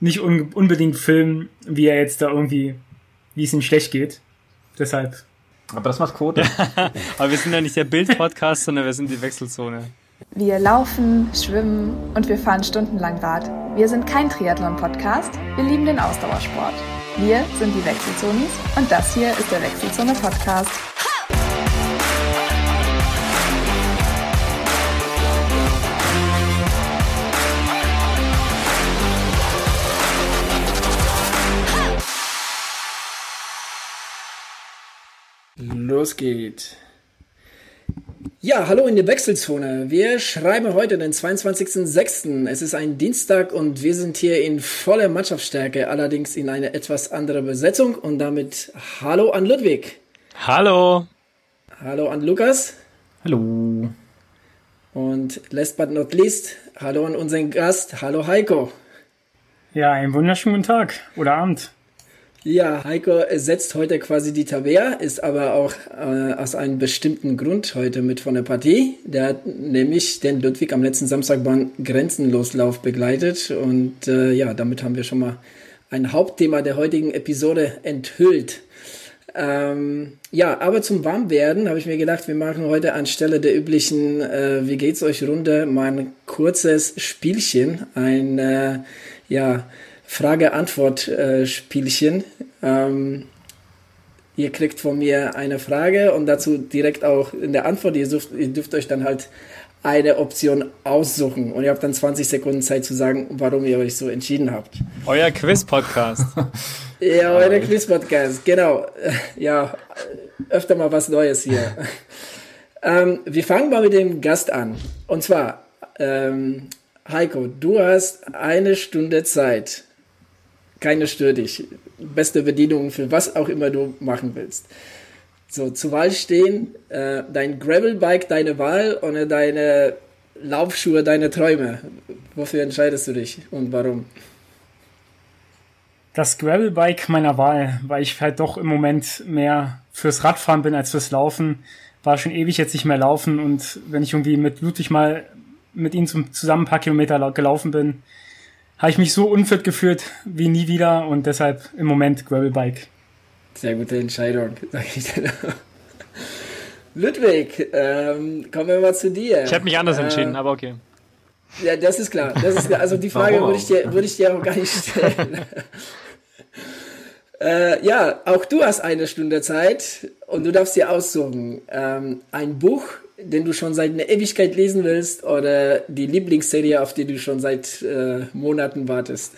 nicht un unbedingt filmen, wie er jetzt da irgendwie, wie es ihm schlecht geht. Deshalb. Aber das macht Quote. Aber wir sind ja nicht der Bild-Podcast, sondern wir sind die Wechselzone. Wir laufen, schwimmen und wir fahren stundenlang Rad. Wir sind kein Triathlon-Podcast, wir lieben den Ausdauersport. Wir sind die Wechselzonis und das hier ist der Wechselzone-Podcast. Los geht. Ja, hallo in der Wechselzone. Wir schreiben heute den 22.06. Es ist ein Dienstag und wir sind hier in voller Mannschaftsstärke, allerdings in einer etwas andere Besetzung und damit hallo an Ludwig. Hallo. Hallo an Lukas. Hallo. Und last but not least, hallo an unseren Gast. Hallo Heiko. Ja, einen wunderschönen Tag oder Abend. Ja, Heiko setzt heute quasi die Tabea, ist aber auch äh, aus einem bestimmten Grund heute mit von der Partie. Der hat nämlich den Ludwig am letzten Samstag beim Grenzenloslauf begleitet und äh, ja, damit haben wir schon mal ein Hauptthema der heutigen Episode enthüllt. Ähm, ja, aber zum Warmwerden habe ich mir gedacht, wir machen heute anstelle der üblichen äh, Wie geht's euch Runde mal ein kurzes Spielchen, ein äh, ja Frage-Antwort-Spielchen. Ähm, ihr kriegt von mir eine Frage und dazu direkt auch in der Antwort, ihr dürft, ihr dürft euch dann halt eine Option aussuchen und ihr habt dann 20 Sekunden Zeit zu sagen, warum ihr euch so entschieden habt. Euer Quiz-Podcast. ja, euer Quiz-Podcast, genau. Ja, öfter mal was Neues hier. ähm, wir fangen mal mit dem Gast an. Und zwar, ähm, Heiko, du hast eine Stunde Zeit keine stört dich. Beste Bedienung für was auch immer du machen willst. So, zur Wahl stehen äh, dein Gravelbike, deine Wahl oder deine Laufschuhe, deine Träume. Wofür entscheidest du dich und warum? Das Gravelbike meiner Wahl, weil ich halt doch im Moment mehr fürs Radfahren bin als fürs Laufen. War schon ewig jetzt nicht mehr laufen und wenn ich irgendwie mit Ludwig mal mit ihm zusammen ein paar Kilometer gelaufen bin, habe ich mich so unfit gefühlt wie nie wieder und deshalb im Moment Gravelbike. Sehr gute Entscheidung, sag ich dir. Ludwig, ähm, kommen wir mal zu dir. Ich habe mich anders äh, entschieden, aber okay. Ja, das ist klar. Das ist klar. Also die Frage würde ich, dir, würde ich dir auch gar nicht stellen. äh, ja, auch du hast eine Stunde Zeit und du darfst dir aussuchen. Ähm, ein Buch, den du schon seit einer Ewigkeit lesen willst oder die Lieblingsserie, auf die du schon seit äh, Monaten wartest?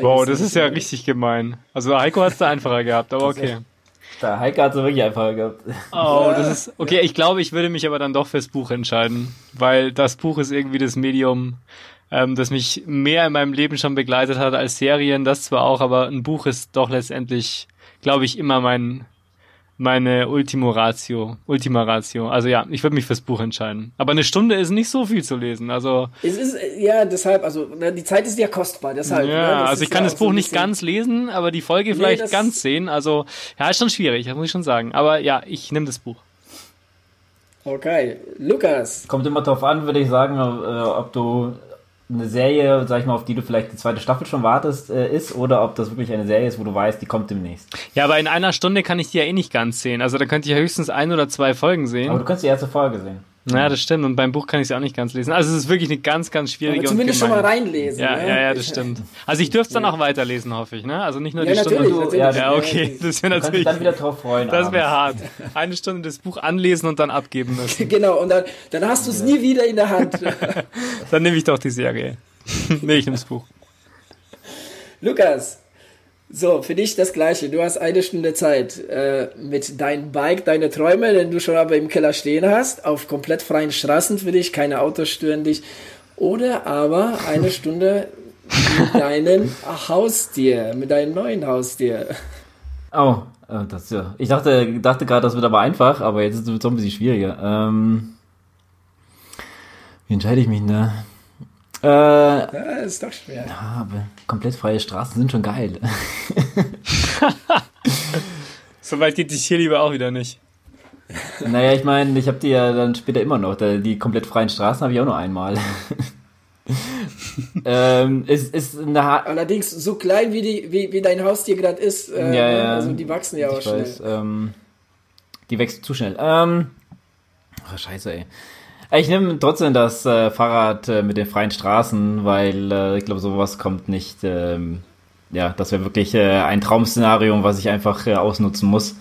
Wow, das ist ja richtig gemein. Also Heiko hat es da einfacher gehabt, aber okay. Der Heiko hat es wirklich einfacher gehabt. Oh, das ist okay. Ich glaube, ich würde mich aber dann doch fürs Buch entscheiden, weil das Buch ist irgendwie das Medium, ähm, das mich mehr in meinem Leben schon begleitet hat als Serien. Das zwar auch, aber ein Buch ist doch letztendlich, glaube ich, immer mein meine Ultimo Ratio, Ultima Ratio. Also ja, ich würde mich fürs Buch entscheiden. Aber eine Stunde ist nicht so viel zu lesen. Also es ist ja deshalb, also ne, die Zeit ist ja kostbar, deshalb. Ja, ne, also ich kann ja das Buch so nicht ganz lesen, aber die Folge nee, vielleicht ganz sehen. Also ja, ist schon schwierig, das muss ich schon sagen. Aber ja, ich nehme das Buch. Okay, Lukas. Kommt immer drauf an, würde ich sagen, äh, ob du eine Serie, sag ich mal, auf die du vielleicht die zweite Staffel schon wartest, äh, ist oder ob das wirklich eine Serie ist, wo du weißt, die kommt demnächst. Ja, aber in einer Stunde kann ich die ja eh nicht ganz sehen. Also da könnte ich ja höchstens ein oder zwei Folgen sehen. Aber du kannst die erste Folge sehen. Naja, das stimmt. Und beim Buch kann ich es auch nicht ganz lesen. Also es ist wirklich eine ganz, ganz schwierige Aber zumindest schon mal reinlesen. Ja, ne? ja, ja, das stimmt. Also ich dürfte es dann auch weiterlesen, hoffe ich. Ne? Also nicht nur ja, die Stunde. Natürlich, ja, okay. Das wäre natürlich. dann wieder drauf freuen. Das wäre hart. Eine Stunde das Buch anlesen und dann abgeben müssen. genau. Und dann, dann hast du es nie wieder in der Hand. dann nehme ich doch die Serie. nee, ich nehme das Buch. Lukas, so, für dich das Gleiche. Du hast eine Stunde Zeit äh, mit deinem Bike, deine Träume, den du schon aber im Keller stehen hast, auf komplett freien Straßen für dich, keine Autos stören dich. Oder aber eine Stunde mit deinem Haustier, mit deinem neuen Haustier. Oh, äh, das ja. Ich dachte, dachte gerade, das wird aber einfach, aber jetzt ist es so ein bisschen schwieriger. Ähm, wie entscheide ich mich denn da? Äh, ja, ist doch schwer. Ja, aber komplett freie Straßen sind schon geil. so weit geht die Tierliebe auch wieder nicht. Naja, ich meine, ich habe die ja dann später immer noch. Die komplett freien Straßen habe ich auch nur einmal. ähm, ist, ist eine Allerdings so klein wie, die, wie, wie dein Haustier gerade ist. Äh, ja, ja, also die wachsen ja auch ich schnell. weiß, ähm, die wächst zu schnell. Ähm, ach, scheiße, ey. Ich nehme trotzdem das äh, Fahrrad äh, mit den freien Straßen, weil äh, ich glaube, sowas kommt nicht. Ähm, ja, das wäre wirklich äh, ein Traum-Szenario, was ich einfach äh, ausnutzen muss.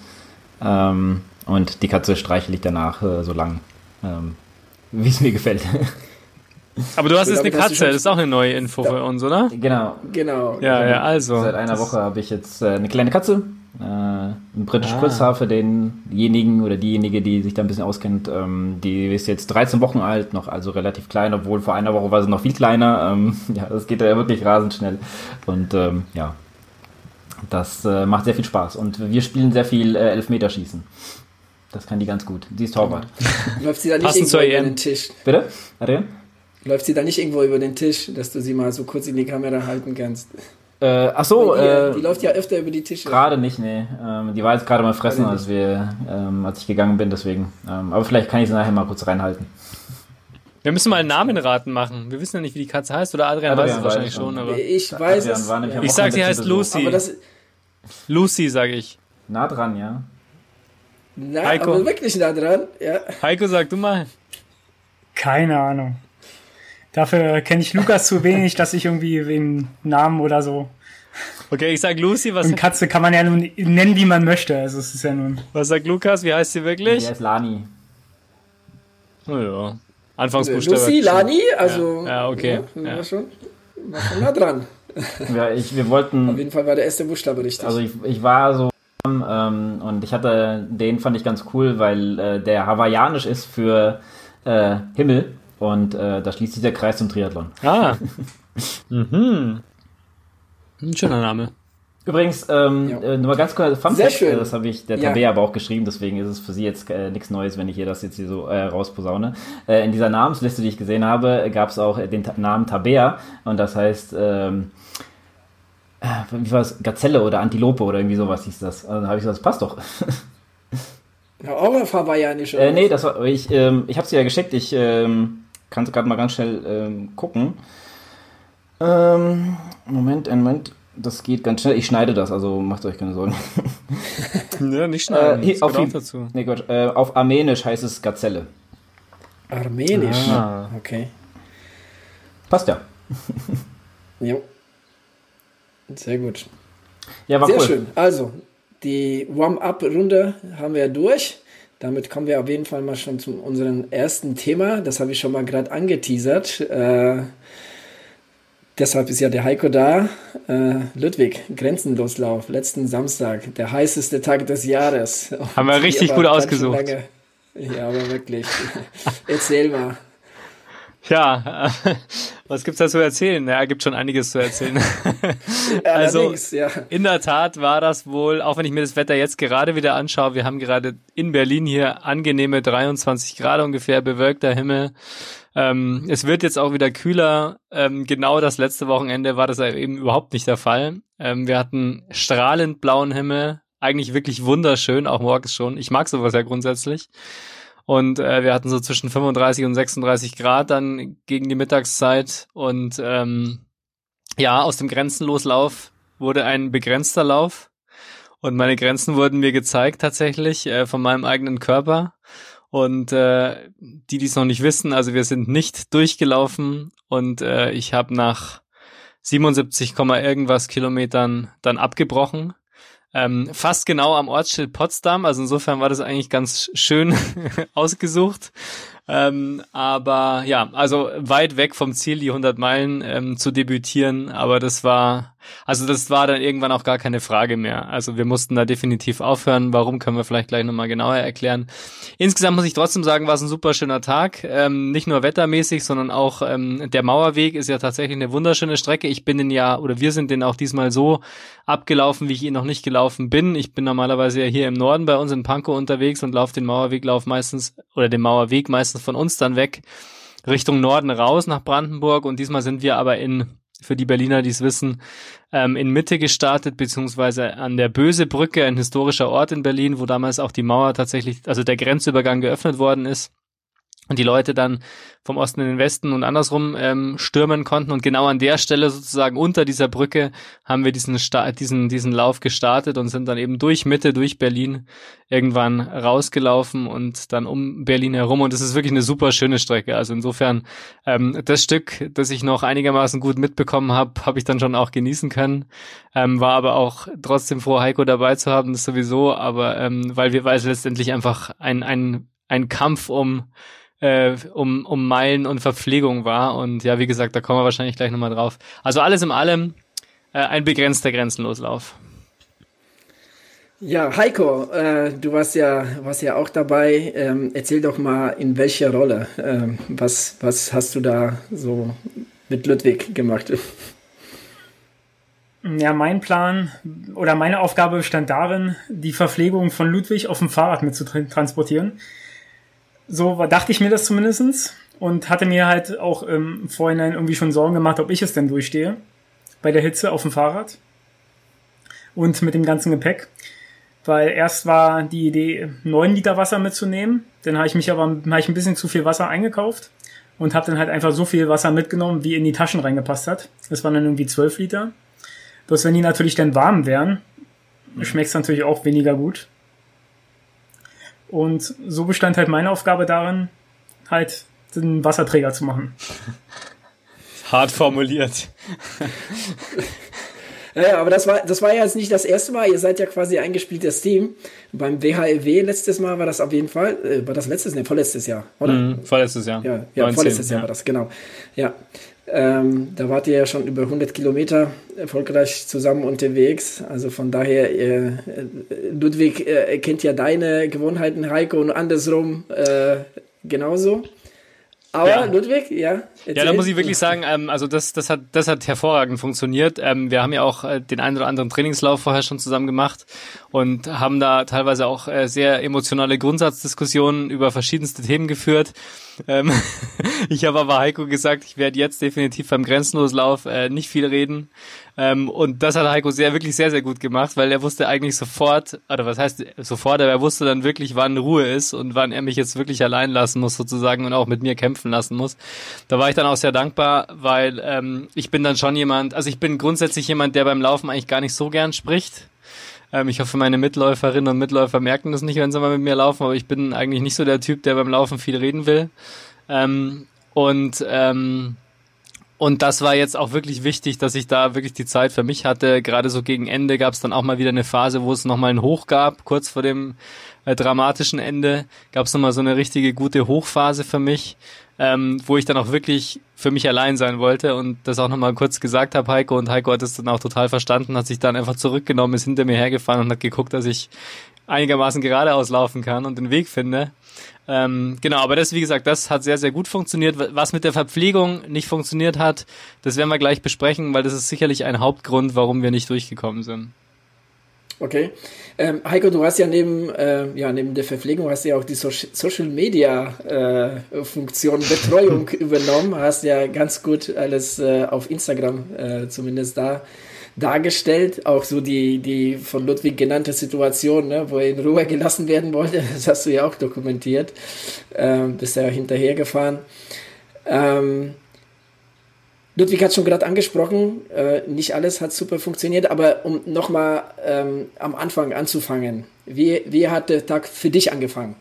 Ähm, und die Katze streichel ich danach äh, so lang, ähm, wie es mir gefällt. Aber du hast jetzt eine Katze, das ist auch eine neue Info für uns, oder? genau. Genau. Ja, ja, also. Seit einer Woche habe ich jetzt äh, eine kleine Katze, äh, einen britischen Ah. Kurzhaar für denjenigen oder diejenige, die sich da ein bisschen auskennt. Ähm, die ist jetzt 13 Wochen alt, noch also relativ klein, obwohl vor einer Woche war sie noch viel kleiner. Ähm, ja, das geht ja wirklich rasend schnell. Und ähm, ja, das äh, macht sehr viel Spaß. Und wir spielen sehr viel äh, Elfmeterschießen. Das kann die ganz gut. Sie ist Torwart. Läuft sie da nicht Passend irgendwo über den Tisch? Bitte? Adrian? Läuft sie da nicht irgendwo über den Tisch, dass du sie mal so kurz in die Kamera halten kannst? Äh, ach so, äh, die läuft ja öfter über die Tische. Gerade nicht, nee. Ähm, die war jetzt gerade mal fressen, als wir, ähm, als ich gegangen bin, deswegen. Ähm, aber vielleicht kann ich sie nachher mal kurz reinhalten. Wir müssen mal einen Namenraten machen. Wir wissen ja nicht, wie die Katze heißt, oder Adrian, Adrian weiß es weiß wahrscheinlich es schon. schon, aber. Ich weiß Adrian es. war nämlich am Ich sag, sie heißt. Lucy. aber das, Lucy, sage ich. Nah dran, ja. na, Heiko. aber wirklich nah dran. Ja. Heiko, sag du mal. Keine Ahnung. Dafür kenne ich Lukas zu wenig, dass ich irgendwie den Namen oder so. Okay, ich sag Lucy, was, Und Katze kann man ja nun nennen, wie man möchte. Also es ist ja nun. was sagt Lukas? Wie heißt sie wirklich? Die heißt Lani. Oh ja. Anfangsbuchstabe. Lucy, Lani, also. Ja, ja, okay. Ja, Ja. War, schon, war schon nah dran. Ja, ich, wir Auf wollten, jeden Fall war der erste Buchstabe richtig. also ich, ich war so ähm, und ich hatte, den fand ich ganz cool, weil äh, der hawaiianisch ist für äh, Himmel und äh, da schließt sich der Kreis zum Triathlon. Ah. mhm. Ein schöner Name. Übrigens, ähm, Ja. äh, nur mal ganz kurz, Fun Sehr Fact, schön. äh, das habe ich der Ja. Tabea aber auch geschrieben, deswegen ist es für sie jetzt äh, nichts Neues, wenn ich ihr das jetzt hier so äh, rausposaune. Äh, in dieser Namensliste, die ich gesehen habe, gab es auch äh, den Ta Namen Tabea und das heißt, ähm, äh, wie war es, Gazelle oder Antilope oder irgendwie sowas hieß das. Also, habe ich gesagt, das passt doch. ja, auch auf Hawaiianisch. äh, nee, das war, ich, ähm, ich habe sie ja geschickt, ich ähm, kann gerade mal ganz schnell ähm, gucken. Ähm, Moment, einen Moment. Das geht ganz schnell. Ich schneide das, also macht euch keine Sorgen. Ja, nicht schneiden. Äh, hier, das auf, die, dazu. nee, Gott, äh, auf Armenisch heißt es Gazelle. Armenisch. Ah. Okay. Passt ja. Jo. Sehr gut. Ja, war Sehr cool. schön. Also, die Warm-up-Runde haben wir durch. Damit kommen wir auf jeden Fall mal schon zu unserem ersten Thema. Das habe ich schon mal gerade angeteasert. Äh, deshalb ist ja der Heiko da. Äh, Ludwig, Grenzenloslauf, letzten Samstag, der heißeste Tag des Jahres. Haben wir richtig gut ausgesucht. Ja, aber wirklich. Erzähl mal. Ja, was gibt's da zu erzählen? Ja, gibt schon einiges zu erzählen. Also- ja. In der Tat war das wohl, auch wenn ich mir das Wetter jetzt gerade wieder anschaue, wir haben gerade in Berlin hier angenehme 23 Grad ungefähr, bewölkter Himmel. Ähm, es wird jetzt auch wieder kühler. Ähm, genau das letzte Wochenende war das eben überhaupt nicht der Fall. Ähm, wir hatten strahlend blauen Himmel, eigentlich wirklich wunderschön, auch morgens schon. Ich mag sowas ja grundsätzlich. Und äh, wir hatten so zwischen 35 und 36 Grad dann gegen die Mittagszeit. Und ähm, ja, aus dem Grenzenloslauf wurde ein begrenzter Lauf. Und meine Grenzen wurden mir gezeigt tatsächlich äh, von meinem eigenen Körper. Und äh, die, die es noch nicht wissen, also wir sind nicht durchgelaufen und äh, ich habe nach 77, Komma irgendwas Kilometern dann abgebrochen. Ähm, fast genau am Ortsschild Potsdam, also insofern war das eigentlich ganz schön ausgesucht. Ähm, aber ja, also weit weg vom Ziel, die 100 Meilen ähm, zu debütieren, aber das war, also das war dann irgendwann auch gar keine Frage mehr. Also wir mussten da definitiv aufhören. Warum können wir vielleicht gleich nochmal genauer erklären. Insgesamt muss ich trotzdem sagen, war es ein super schöner Tag. Ähm, nicht nur wettermäßig, sondern auch ähm, der Mauerweg ist ja tatsächlich eine wunderschöne Strecke. Ich bin den ja, oder wir sind den auch diesmal so abgelaufen, wie ich ihn noch nicht gelaufen bin. Ich bin normalerweise ja hier im Norden bei uns in Pankow unterwegs und laufe den Mauerweglauf meistens, oder den Mauerweg meistens von uns dann weg Richtung Norden raus nach Brandenburg und diesmal sind wir aber in, für die Berliner, die es wissen, ähm, in Mitte gestartet, beziehungsweise an der Böse Brücke, ein historischer Ort in Berlin, wo damals auch die Mauer tatsächlich, also der Grenzübergang geöffnet worden ist. Und die Leute dann vom Osten in den Westen und andersrum ähm, stürmen konnten. Und genau an der Stelle sozusagen unter dieser Brücke haben wir diesen, Sta diesen, diesen Lauf gestartet und sind dann eben durch Mitte, durch Berlin irgendwann rausgelaufen und dann um Berlin herum. Und es ist wirklich eine super schöne Strecke. Also insofern, ähm, das Stück, das ich noch einigermaßen gut mitbekommen habe, habe ich dann schon auch genießen können. Ähm, war aber auch trotzdem froh, Heiko dabei zu haben, das sowieso, aber ähm, weil wir, weil es letztendlich einfach ein, ein, ein Kampf um äh, um, um Meilen und Verpflegung war. Und ja, wie gesagt, da kommen wir wahrscheinlich gleich nochmal drauf. Also alles in allem äh, ein begrenzter Grenzenloslauf. Ja, Heiko, äh, du warst ja, warst ja auch dabei. Ähm, erzähl doch mal, in welcher Rolle? Ähm, was, was hast du da so mit Ludwig gemacht? Ja, mein Plan oder meine Aufgabe bestand darin, die Verpflegung von Ludwig auf dem Fahrrad mitzutransportieren. So dachte ich mir das zumindestens und hatte mir halt auch im Vorhinein irgendwie schon Sorgen gemacht, ob ich es denn durchstehe bei der Hitze auf dem Fahrrad und mit dem ganzen Gepäck. Weil erst war die Idee, neun Liter Wasser mitzunehmen. Dann habe ich mich aber hab ich ein bisschen zu viel Wasser eingekauft und habe dann halt einfach so viel Wasser mitgenommen, wie in die Taschen reingepasst hat. Das waren dann irgendwie zwölf Liter. Bloß wenn die natürlich dann warm wären, schmeckt es natürlich auch weniger gut. Und so bestand halt meine Aufgabe darin, halt den Wasserträger zu machen. Hart formuliert. Ja, aber das war, das war ja jetzt nicht das erste Mal. Ihr seid ja quasi eingespieltes Team. Beim WHLW letztes Mal war das auf jeden Fall, äh, war das letztes, ne, vorletztes Jahr, oder? Mm, vorletztes Jahr. Ja, ja 19, vorletztes Jahr ja. war das, genau. Ja. Ähm, da wart ihr ja schon über 100 Kilometer erfolgreich zusammen unterwegs. Also von daher, äh, Ludwig äh, kennt ja deine Gewohnheiten, Heiko, und andersrum äh, genauso. Aber ja. Ludwig, ja. Erzähl. Ja, da muss ich wirklich sagen, ähm, also das, das hat, das hat hervorragend funktioniert. Ähm, wir haben ja auch äh, den einen oder anderen Trainingslauf vorher schon zusammen gemacht und haben da teilweise auch äh, sehr emotionale Grundsatzdiskussionen über verschiedenste Themen geführt. Ähm, ich habe aber Heiko gesagt, ich werde jetzt definitiv beim Grenzenloslauf äh, nicht viel reden. Ähm, und das hat Heiko sehr, wirklich sehr, sehr gut gemacht, weil er wusste eigentlich sofort, oder was heißt sofort, aber er wusste dann wirklich, wann Ruhe ist und wann er mich jetzt wirklich allein lassen muss sozusagen und auch mit mir kämpfen lassen muss. Da war ich dann auch sehr dankbar, weil ähm, ich bin dann schon jemand, also ich bin grundsätzlich jemand, der beim Laufen eigentlich gar nicht so gern spricht ähm, ich hoffe, meine Mitläuferinnen und Mitläufer merken das nicht, wenn sie mal mit mir laufen, aber ich bin eigentlich nicht so der Typ, der beim Laufen viel reden will. Ähm, und ähm, und das war jetzt auch wirklich wichtig, dass ich da wirklich die Zeit für mich hatte. Gerade so gegen Ende gab es dann auch mal wieder eine Phase, wo es nochmal einen Hoch gab, kurz vor dem äh, dramatischen Ende gab es nochmal so eine richtige gute Hochphase für mich, ähm, wo ich dann auch wirklich für mich allein sein wollte und das auch nochmal kurz gesagt habe, Heiko. Und Heiko hat es dann auch total verstanden, hat sich dann einfach zurückgenommen, ist hinter mir hergefahren und hat geguckt, dass ich einigermaßen geradeaus laufen kann und den Weg finde. Ähm, genau, aber das, wie gesagt, das hat sehr, sehr gut funktioniert. Was mit der Verpflegung nicht funktioniert hat, das werden wir gleich besprechen, weil das ist sicherlich ein Hauptgrund, warum wir nicht durchgekommen sind. Okay. Ähm, Heiko, du hast ja neben, äh, ja neben der Verpflegung hast ja auch die so Social Media äh, Funktion Betreuung übernommen. Hast ja ganz gut alles äh, auf Instagram äh, zumindest da dargestellt. Auch so die, die von Ludwig genannte Situation, ne, wo er in Ruhe gelassen werden wollte. Das hast du ja auch dokumentiert. Ähm, bist ja hinterhergefahren. Ähm, Ludwig hat schon gerade angesprochen, äh, nicht alles hat super funktioniert, aber um nochmal ähm, am Anfang anzufangen, wie, wie hat der Tag für dich angefangen?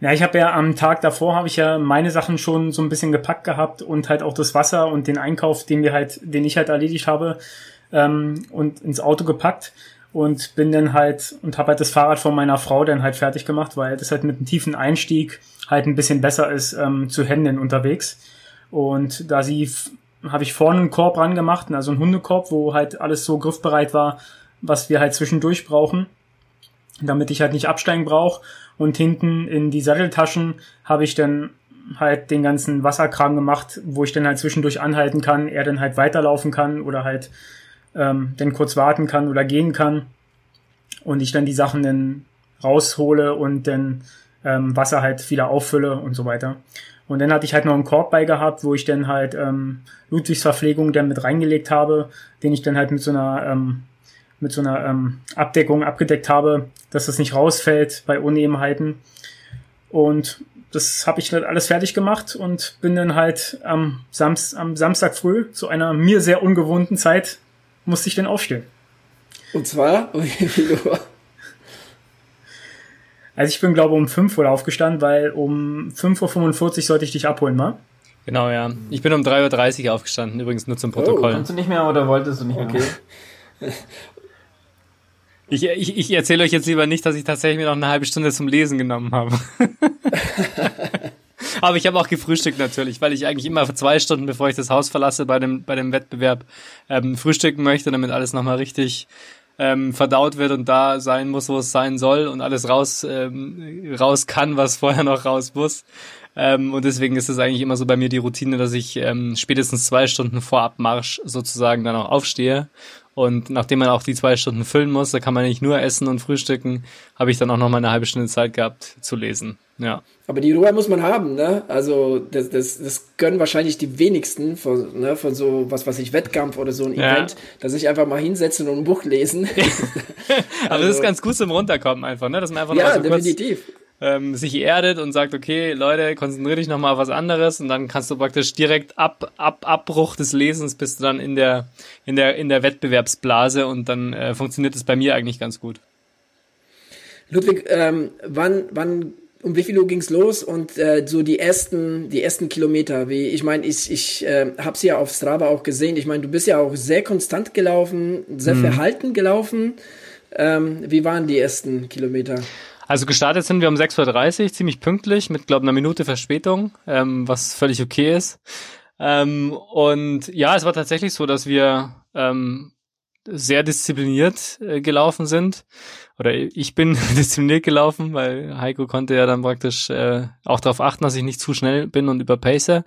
Ja, ich habe ja am Tag davor habe ich ja meine Sachen schon so ein bisschen gepackt gehabt und halt auch das Wasser und den Einkauf, den wir halt, den ich halt erledigt habe, ähm, und ins Auto gepackt und bin dann halt und habe halt das Fahrrad von meiner Frau dann halt fertig gemacht, weil das halt mit einem tiefen Einstieg halt ein bisschen besser ist ähm, zu Händen unterwegs. Und da sie habe ich vorne einen Korb ran gemacht, also einen Hundekorb, wo halt alles so griffbereit war, was wir halt zwischendurch brauchen, damit ich halt nicht absteigen brauche. Und hinten in die Satteltaschen habe ich dann halt den ganzen Wasserkram gemacht, wo ich dann halt zwischendurch anhalten kann, er dann halt weiterlaufen kann oder halt ähm, dann kurz warten kann oder gehen kann und ich dann die Sachen dann raushole und dann ähm, Wasser halt wieder auffülle und so weiter. Und dann hatte ich halt noch einen Korb bei gehabt, wo ich dann halt ähm, Ludwigs Verpflegung dann mit reingelegt habe, den ich dann halt mit so einer ähm, mit so einer ähm, Abdeckung abgedeckt habe, dass das nicht rausfällt bei Unebenheiten. Und das habe ich alles fertig gemacht und bin dann halt am, Samst, am Samstag früh zu einer mir sehr ungewohnten Zeit musste ich dann aufstehen. Und zwar? also ich bin glaube um 5 Uhr aufgestanden, weil um 5.45 Uhr sollte ich dich abholen, mal. Genau, ja. Ich bin um 3.30 Uhr aufgestanden, übrigens nur zum Protokoll. Oh, kannst du nicht mehr oder wolltest du nicht mehr? Okay. Ich, ich, ich erzähle euch jetzt lieber nicht, dass ich tatsächlich mir noch eine halbe Stunde zum Lesen genommen habe. Aber ich habe auch gefrühstückt natürlich, weil ich eigentlich immer zwei Stunden, bevor ich das Haus verlasse, bei dem, bei dem Wettbewerb ähm, frühstücken möchte, damit alles nochmal richtig ähm, verdaut wird und da sein muss, wo es sein soll und alles raus, ähm, raus kann, was vorher noch raus muss. Ähm, und deswegen ist es eigentlich immer so bei mir die Routine, dass ich ähm, spätestens zwei Stunden vor Abmarsch sozusagen dann auch aufstehe und nachdem man auch die zwei Stunden füllen muss, da kann man nicht nur essen und frühstücken, habe ich dann auch noch mal eine halbe Stunde Zeit gehabt zu lesen. Ja. Aber die Ruhe muss man haben, ne? Also das, das, das gönnen wahrscheinlich die wenigsten von, ne, von so was was ich Wettkampf oder so ein ja. Event, dass ich einfach mal hinsetzen und ein Buch lesen. Aber also, das ist also ganz gut zum Runterkommen einfach, ne? Dass man einfach ja, so definitiv. Kurz ähm, sich erdet und sagt, okay, Leute, konzentriere dich nochmal auf was anderes und dann kannst du praktisch direkt ab, ab Abbruch des Lesens bist du dann in der, in der, in der Wettbewerbsblase und dann äh, funktioniert es bei mir eigentlich ganz gut. Ludwig, ähm, wann, wann, um wie viel Uhr ging's los und äh, so die ersten, die ersten Kilometer? Wie, ich meine, ich, ich äh, habe ja auf Strava auch gesehen. Ich meine, du bist ja auch sehr konstant gelaufen, sehr mhm. verhalten gelaufen. Ähm, wie waren die ersten Kilometer? Also gestartet sind wir um 6.30 Uhr, ziemlich pünktlich, mit, glaube einer Minute Verspätung, ähm, was völlig okay ist. Ähm, und ja, es war tatsächlich so, dass wir ähm, sehr diszipliniert äh, gelaufen sind. Oder ich bin diszipliniert gelaufen, weil Heiko konnte ja dann praktisch äh, auch darauf achten, dass ich nicht zu schnell bin und überpace.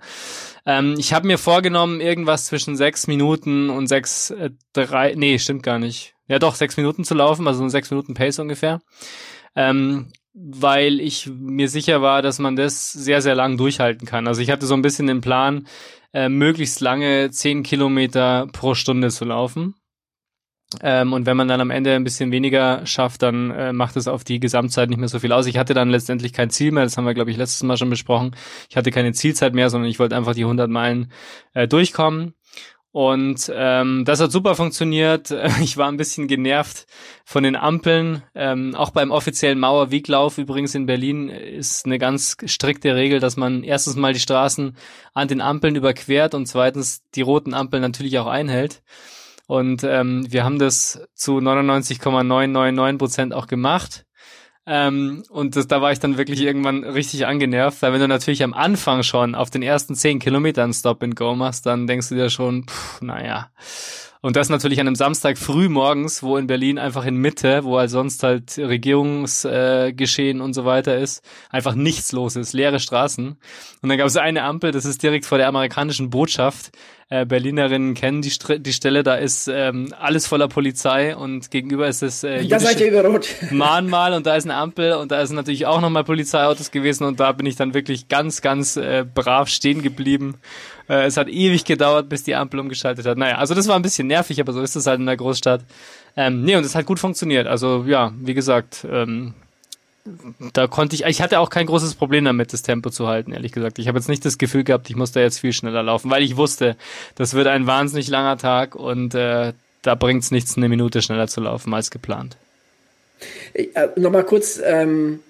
Ähm, ich habe mir vorgenommen, irgendwas zwischen sechs Minuten und sechs, äh, drei, nee, stimmt gar nicht. Ja doch, sechs Minuten zu laufen, also so sechs Minuten Pace ungefähr ähm, weil ich mir sicher war, dass man das sehr, sehr lang durchhalten kann. Also ich hatte so ein bisschen den Plan, äh, möglichst lange zehn Kilometer pro Stunde zu laufen. Ähm, und wenn man dann am Ende ein bisschen weniger schafft, dann äh, macht es auf die Gesamtzeit nicht mehr so viel aus. Ich hatte dann letztendlich kein Ziel mehr, das haben wir, glaube ich, letztes Mal schon besprochen. Ich hatte keine Zielzeit mehr, sondern ich wollte einfach die 100 Meilen äh, durchkommen. Und ähm, das hat super funktioniert. Ich war ein bisschen genervt von den Ampeln. Ähm, auch beim offiziellen Mauerweglauf übrigens in Berlin ist eine ganz strikte Regel, dass man erstens mal die Straßen an den Ampeln überquert und zweitens die roten Ampeln natürlich auch einhält. Und ähm, wir haben das zu 99,999 Prozent auch gemacht. Ähm, und das, da war ich dann wirklich irgendwann richtig angenervt, weil wenn du natürlich am Anfang schon auf den ersten zehn Kilometern Stop and Go machst, dann denkst du dir schon, pff, naja. Und das natürlich an einem Samstag früh morgens, wo in Berlin einfach in Mitte, wo halt sonst halt Regierungsgeschehen äh, und so weiter ist, einfach nichts los ist, leere Straßen. Und dann gab es eine Ampel, das ist direkt vor der amerikanischen Botschaft äh, Berlinerinnen kennen die, St die Stelle, da ist ähm, alles voller Polizei und gegenüber ist es äh, da seid ihr über Rot. Mahnmal und da ist eine Ampel und da ist natürlich auch nochmal Polizeiautos gewesen und da bin ich dann wirklich ganz, ganz äh, brav stehen geblieben. Äh, es hat ewig gedauert, bis die Ampel umgeschaltet hat. Naja, also das war ein bisschen nervig, aber so ist es halt in der Großstadt. Ähm, nee, und es hat gut funktioniert. Also ja, wie gesagt, ähm, da konnte ich, ich hatte auch kein großes Problem damit, das Tempo zu halten, ehrlich gesagt. Ich habe jetzt nicht das Gefühl gehabt, ich muss da jetzt viel schneller laufen, weil ich wusste, das wird ein wahnsinnig langer Tag und äh, da bringt es nichts, eine Minute schneller zu laufen als geplant. Äh, Nochmal kurz ähm,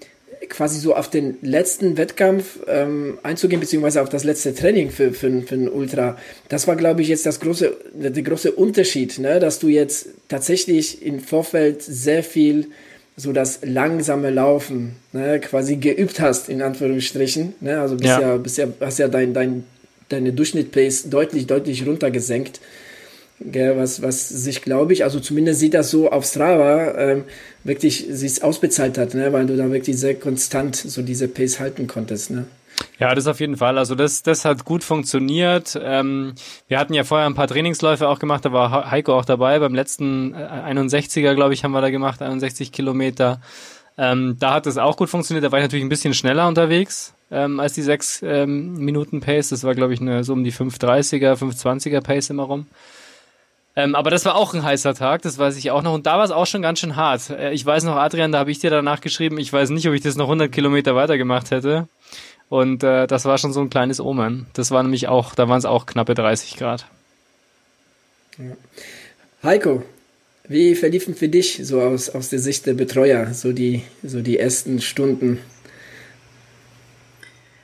quasi so auf den letzten Wettkampf ähm, einzugehen, beziehungsweise auf das letzte Training für, für, für ein Ultra. Das war, glaube ich, jetzt das große, der, große Unterschied, ne? dass du jetzt tatsächlich im Vorfeld sehr viel so das langsame Laufen ne, quasi geübt hast, in Anführungsstrichen. Ne? Also bist ja, ja, bist ja, hast ja dein, dein, deine Durchschnittpace deutlich, deutlich runtergesenkt. Gell, was, was sich, glaube ich, also zumindest sieht das so auf Strava, ähm, wirklich sich ausbezahlt hat, ne? weil du da wirklich sehr konstant so diese Pace halten konntest. Ne? Ja, das auf jeden Fall. Also das, das hat gut funktioniert. Ähm, wir hatten ja vorher ein paar Trainingsläufe auch gemacht, da war Heiko auch dabei. Beim letzten 61er, äh, glaube ich, haben wir da gemacht, 61 Kilometer. Ähm, da hat es auch gut funktioniert. Da war ich natürlich ein bisschen schneller unterwegs ähm, als die 6 ähm, Minuten Pace. Das war, glaube ich, eine, so um die 530er, 520er Pace immer rum. Ähm, aber das war auch ein heißer Tag, das weiß ich auch noch. Und da war es auch schon ganz schön hart. Äh, ich weiß noch, Adrian, da habe ich dir danach geschrieben, ich weiß nicht, ob ich das noch 100 Kilometer weiter gemacht hätte. Und äh, das war schon so ein kleines Omen. Das war nämlich auch, da waren es auch knappe 30 Grad. Heiko, wie verliefen für dich so aus, aus der Sicht der Betreuer so die, so die ersten Stunden?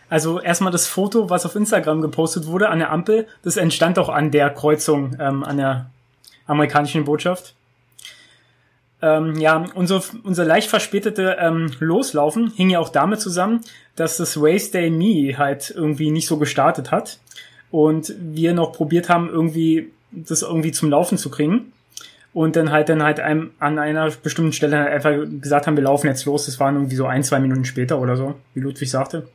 Also erstmal das Foto, was auf Instagram gepostet wurde an der Ampel, das entstand auch an der Kreuzung, ähm, an der amerikanischen Botschaft. Ähm, ja, unser, unser leicht verspätete ähm, Loslaufen hing ja auch damit zusammen, dass das Race Day Me halt irgendwie nicht so gestartet hat und wir noch probiert haben, irgendwie das irgendwie zum Laufen zu kriegen und dann halt dann halt einem, an einer bestimmten Stelle halt einfach gesagt haben, wir laufen jetzt los. Das waren irgendwie so ein, zwei Minuten später oder so, wie Ludwig sagte.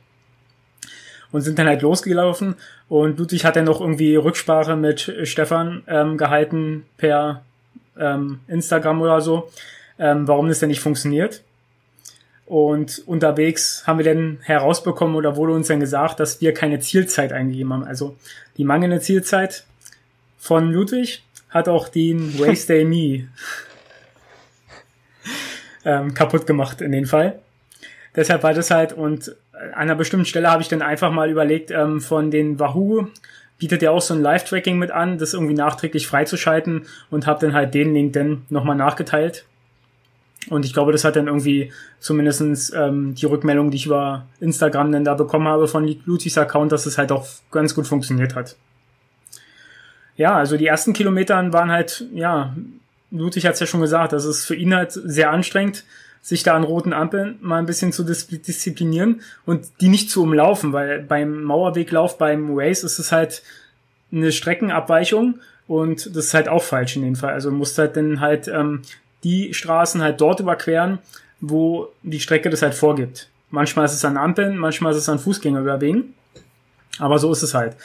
Und sind dann halt losgelaufen und Ludwig hat dann noch irgendwie Rücksprache mit Stefan ähm, gehalten per ähm, Instagram oder so, ähm, warum das denn nicht funktioniert. Und unterwegs haben wir dann herausbekommen oder wurde uns dann gesagt, dass wir keine Zielzeit eingegeben haben. Also die mangelnde Zielzeit von Ludwig hat auch den Waste Day Me ähm, kaputt gemacht in dem Fall. Deshalb war das halt und an einer bestimmten Stelle habe ich dann einfach mal überlegt, ähm, von den Wahoo bietet ja auch so ein Live-Tracking mit an, das irgendwie nachträglich freizuschalten und habe dann halt den Link dann nochmal nachgeteilt. Und ich glaube, das hat dann irgendwie zumindestens ähm, die Rückmeldung, die ich über Instagram dann da bekommen habe von Ludwigs Account, dass es halt auch ganz gut funktioniert hat. Ja, also die ersten Kilometern waren halt, ja, Ludwig hat es ja schon gesagt, das ist für ihn halt sehr anstrengend, sich da an roten Ampeln mal ein bisschen zu disziplinieren und die nicht zu umlaufen, weil beim Mauerweglauf, beim Race ist es halt eine Streckenabweichung und das ist halt auch falsch in dem Fall. Also musst halt dann halt ähm, die Straßen halt dort überqueren, wo die Strecke das halt vorgibt. Manchmal ist es an Ampeln, manchmal ist es an Fußgängerüberwegen, aber so ist es halt.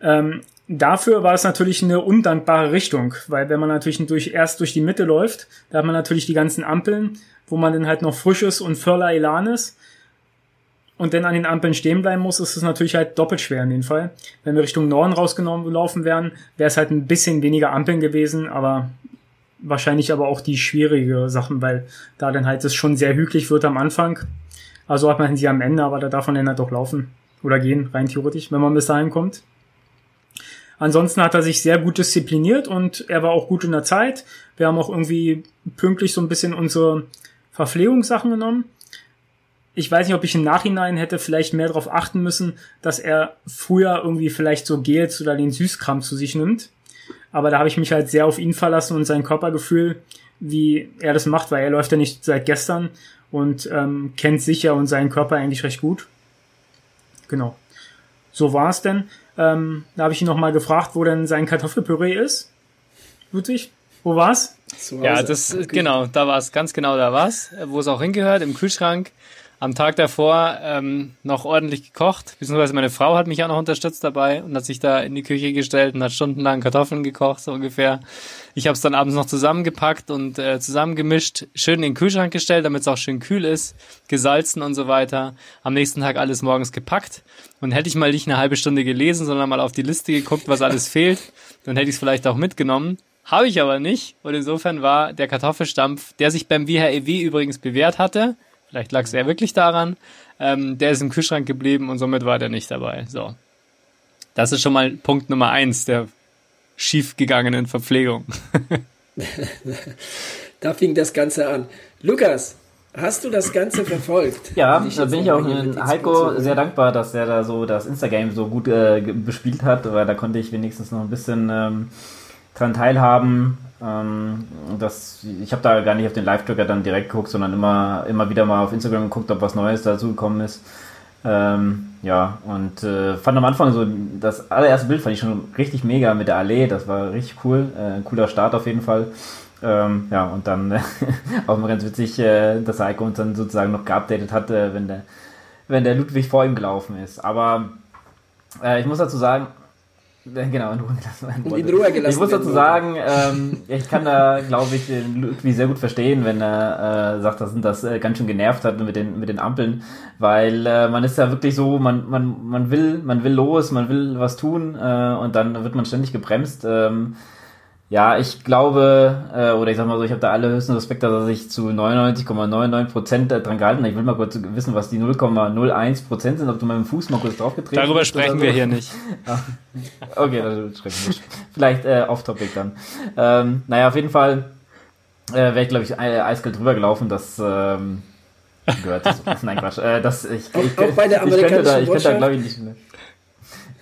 Ähm, dafür war es natürlich eine undankbare Richtung, weil wenn man natürlich durch, erst durch die Mitte läuft, da hat man natürlich die ganzen Ampeln, wo man dann halt noch frisch ist und voller Elan ist und dann an den Ampeln stehen bleiben muss, ist es natürlich halt doppelt schwer in dem Fall. Wenn wir Richtung Norden rausgenommen laufen wären, wäre es halt ein bisschen weniger Ampeln gewesen, aber wahrscheinlich aber auch die schwierige Sachen, weil da dann halt es schon sehr hügelig wird am Anfang. Also hat man sie am Ende, aber da darf man dann halt doch laufen oder gehen, rein theoretisch, wenn man bis dahin kommt. Ansonsten hat er sich sehr gut diszipliniert und er war auch gut in der Zeit. Wir haben auch irgendwie pünktlich so ein bisschen unsere Verpflegungssachen genommen. Ich weiß nicht, ob ich im Nachhinein hätte vielleicht mehr darauf achten müssen, dass er früher irgendwie vielleicht so Gels oder den Süßkram zu sich nimmt. Aber da habe ich mich halt sehr auf ihn verlassen und sein Körpergefühl, wie er das macht, weil er läuft ja nicht seit gestern und ähm, kennt sich ja und seinen Körper eigentlich recht gut. Genau. So war es denn. Ähm, da habe ich ihn nochmal gefragt, wo denn sein Kartoffelpüree ist. Ludwig, wo war's? Ja, das okay. genau, da war es, ganz genau da war's, wo es auch hingehört, im Kühlschrank. Am Tag davor ähm, noch ordentlich gekocht, beziehungsweise meine Frau hat mich auch noch unterstützt dabei und hat sich da in die Küche gestellt und hat stundenlang Kartoffeln gekocht, so ungefähr. Ich habe es dann abends noch zusammengepackt und äh, zusammengemischt, schön in den Kühlschrank gestellt, damit es auch schön kühl ist, gesalzen und so weiter. Am nächsten Tag alles morgens gepackt und hätte ich mal nicht eine halbe Stunde gelesen, sondern mal auf die Liste geguckt, was alles fehlt, dann hätte ich es vielleicht auch mitgenommen. Habe ich aber nicht. Und insofern war der Kartoffelstampf, der sich beim WHEW übrigens bewährt hatte, vielleicht lag es ja wirklich daran, ähm, der ist im Kühlschrank geblieben und somit war der nicht dabei. So. Das ist schon mal Punkt Nummer eins der schiefgegangenen Verpflegung. da fing das Ganze an. Lukas, Hast du das Ganze verfolgt? Ja, da bin ich auch Heiko sehr dankbar, dass er da so das Instagame so gut äh, bespielt hat, weil da konnte ich wenigstens noch ein bisschen ähm, dran teilhaben. Ähm, das, ich habe da gar nicht auf den Live-Tracker dann direkt geguckt, sondern immer, immer wieder mal auf Instagram geguckt, ob was Neues dazugekommen ist. Ähm, ja, und äh, fand am Anfang so, das allererste Bild fand ich schon richtig mega mit der Allee, das war richtig cool, äh, cooler Start auf jeden Fall. Ähm, ja, und dann äh, auch mal ganz witzig, äh, dass Heiko uns dann sozusagen noch geupdatet hat, äh, wenn, der, wenn der Ludwig vor ihm gelaufen ist. Aber äh, ich muss dazu sagen, Genau, in Ruhe gelassen. In Ruhe gelassen ich muss dazu sagen, ähm, ich kann da, glaube ich, Ludwig sehr gut verstehen, wenn er äh, sagt, dass ihn das äh, ganz schön genervt hat mit den, mit den Ampeln, weil äh, man ist ja wirklich so, man, man, man will, man will los, man will was tun äh, und dann wird man ständig gebremst. Ähm, Ja, ich glaube, äh, oder ich sag mal so, ich habe da allerhöchsten Respekt, dass er sich zu 99,99 Prozent dran gehalten hat. Ich will mal kurz wissen, was die 0,01 Prozent sind, ob du mit dem Fuß mal kurz draufgetreten Darüber bist. Darüber sprechen so. wir hier nicht. okay, das sprechen wir. Vielleicht äh, off-topic dann. Ähm, naja, auf jeden Fall äh, wäre ich, glaube ich, eiskalt drüber gelaufen, dass ähm, gehört das. Nein, Quatsch. Äh, das, ich, ich, auch, auch bei der amerikanischen ich könnte da, ich könnte da, glaube ich, nicht mehr.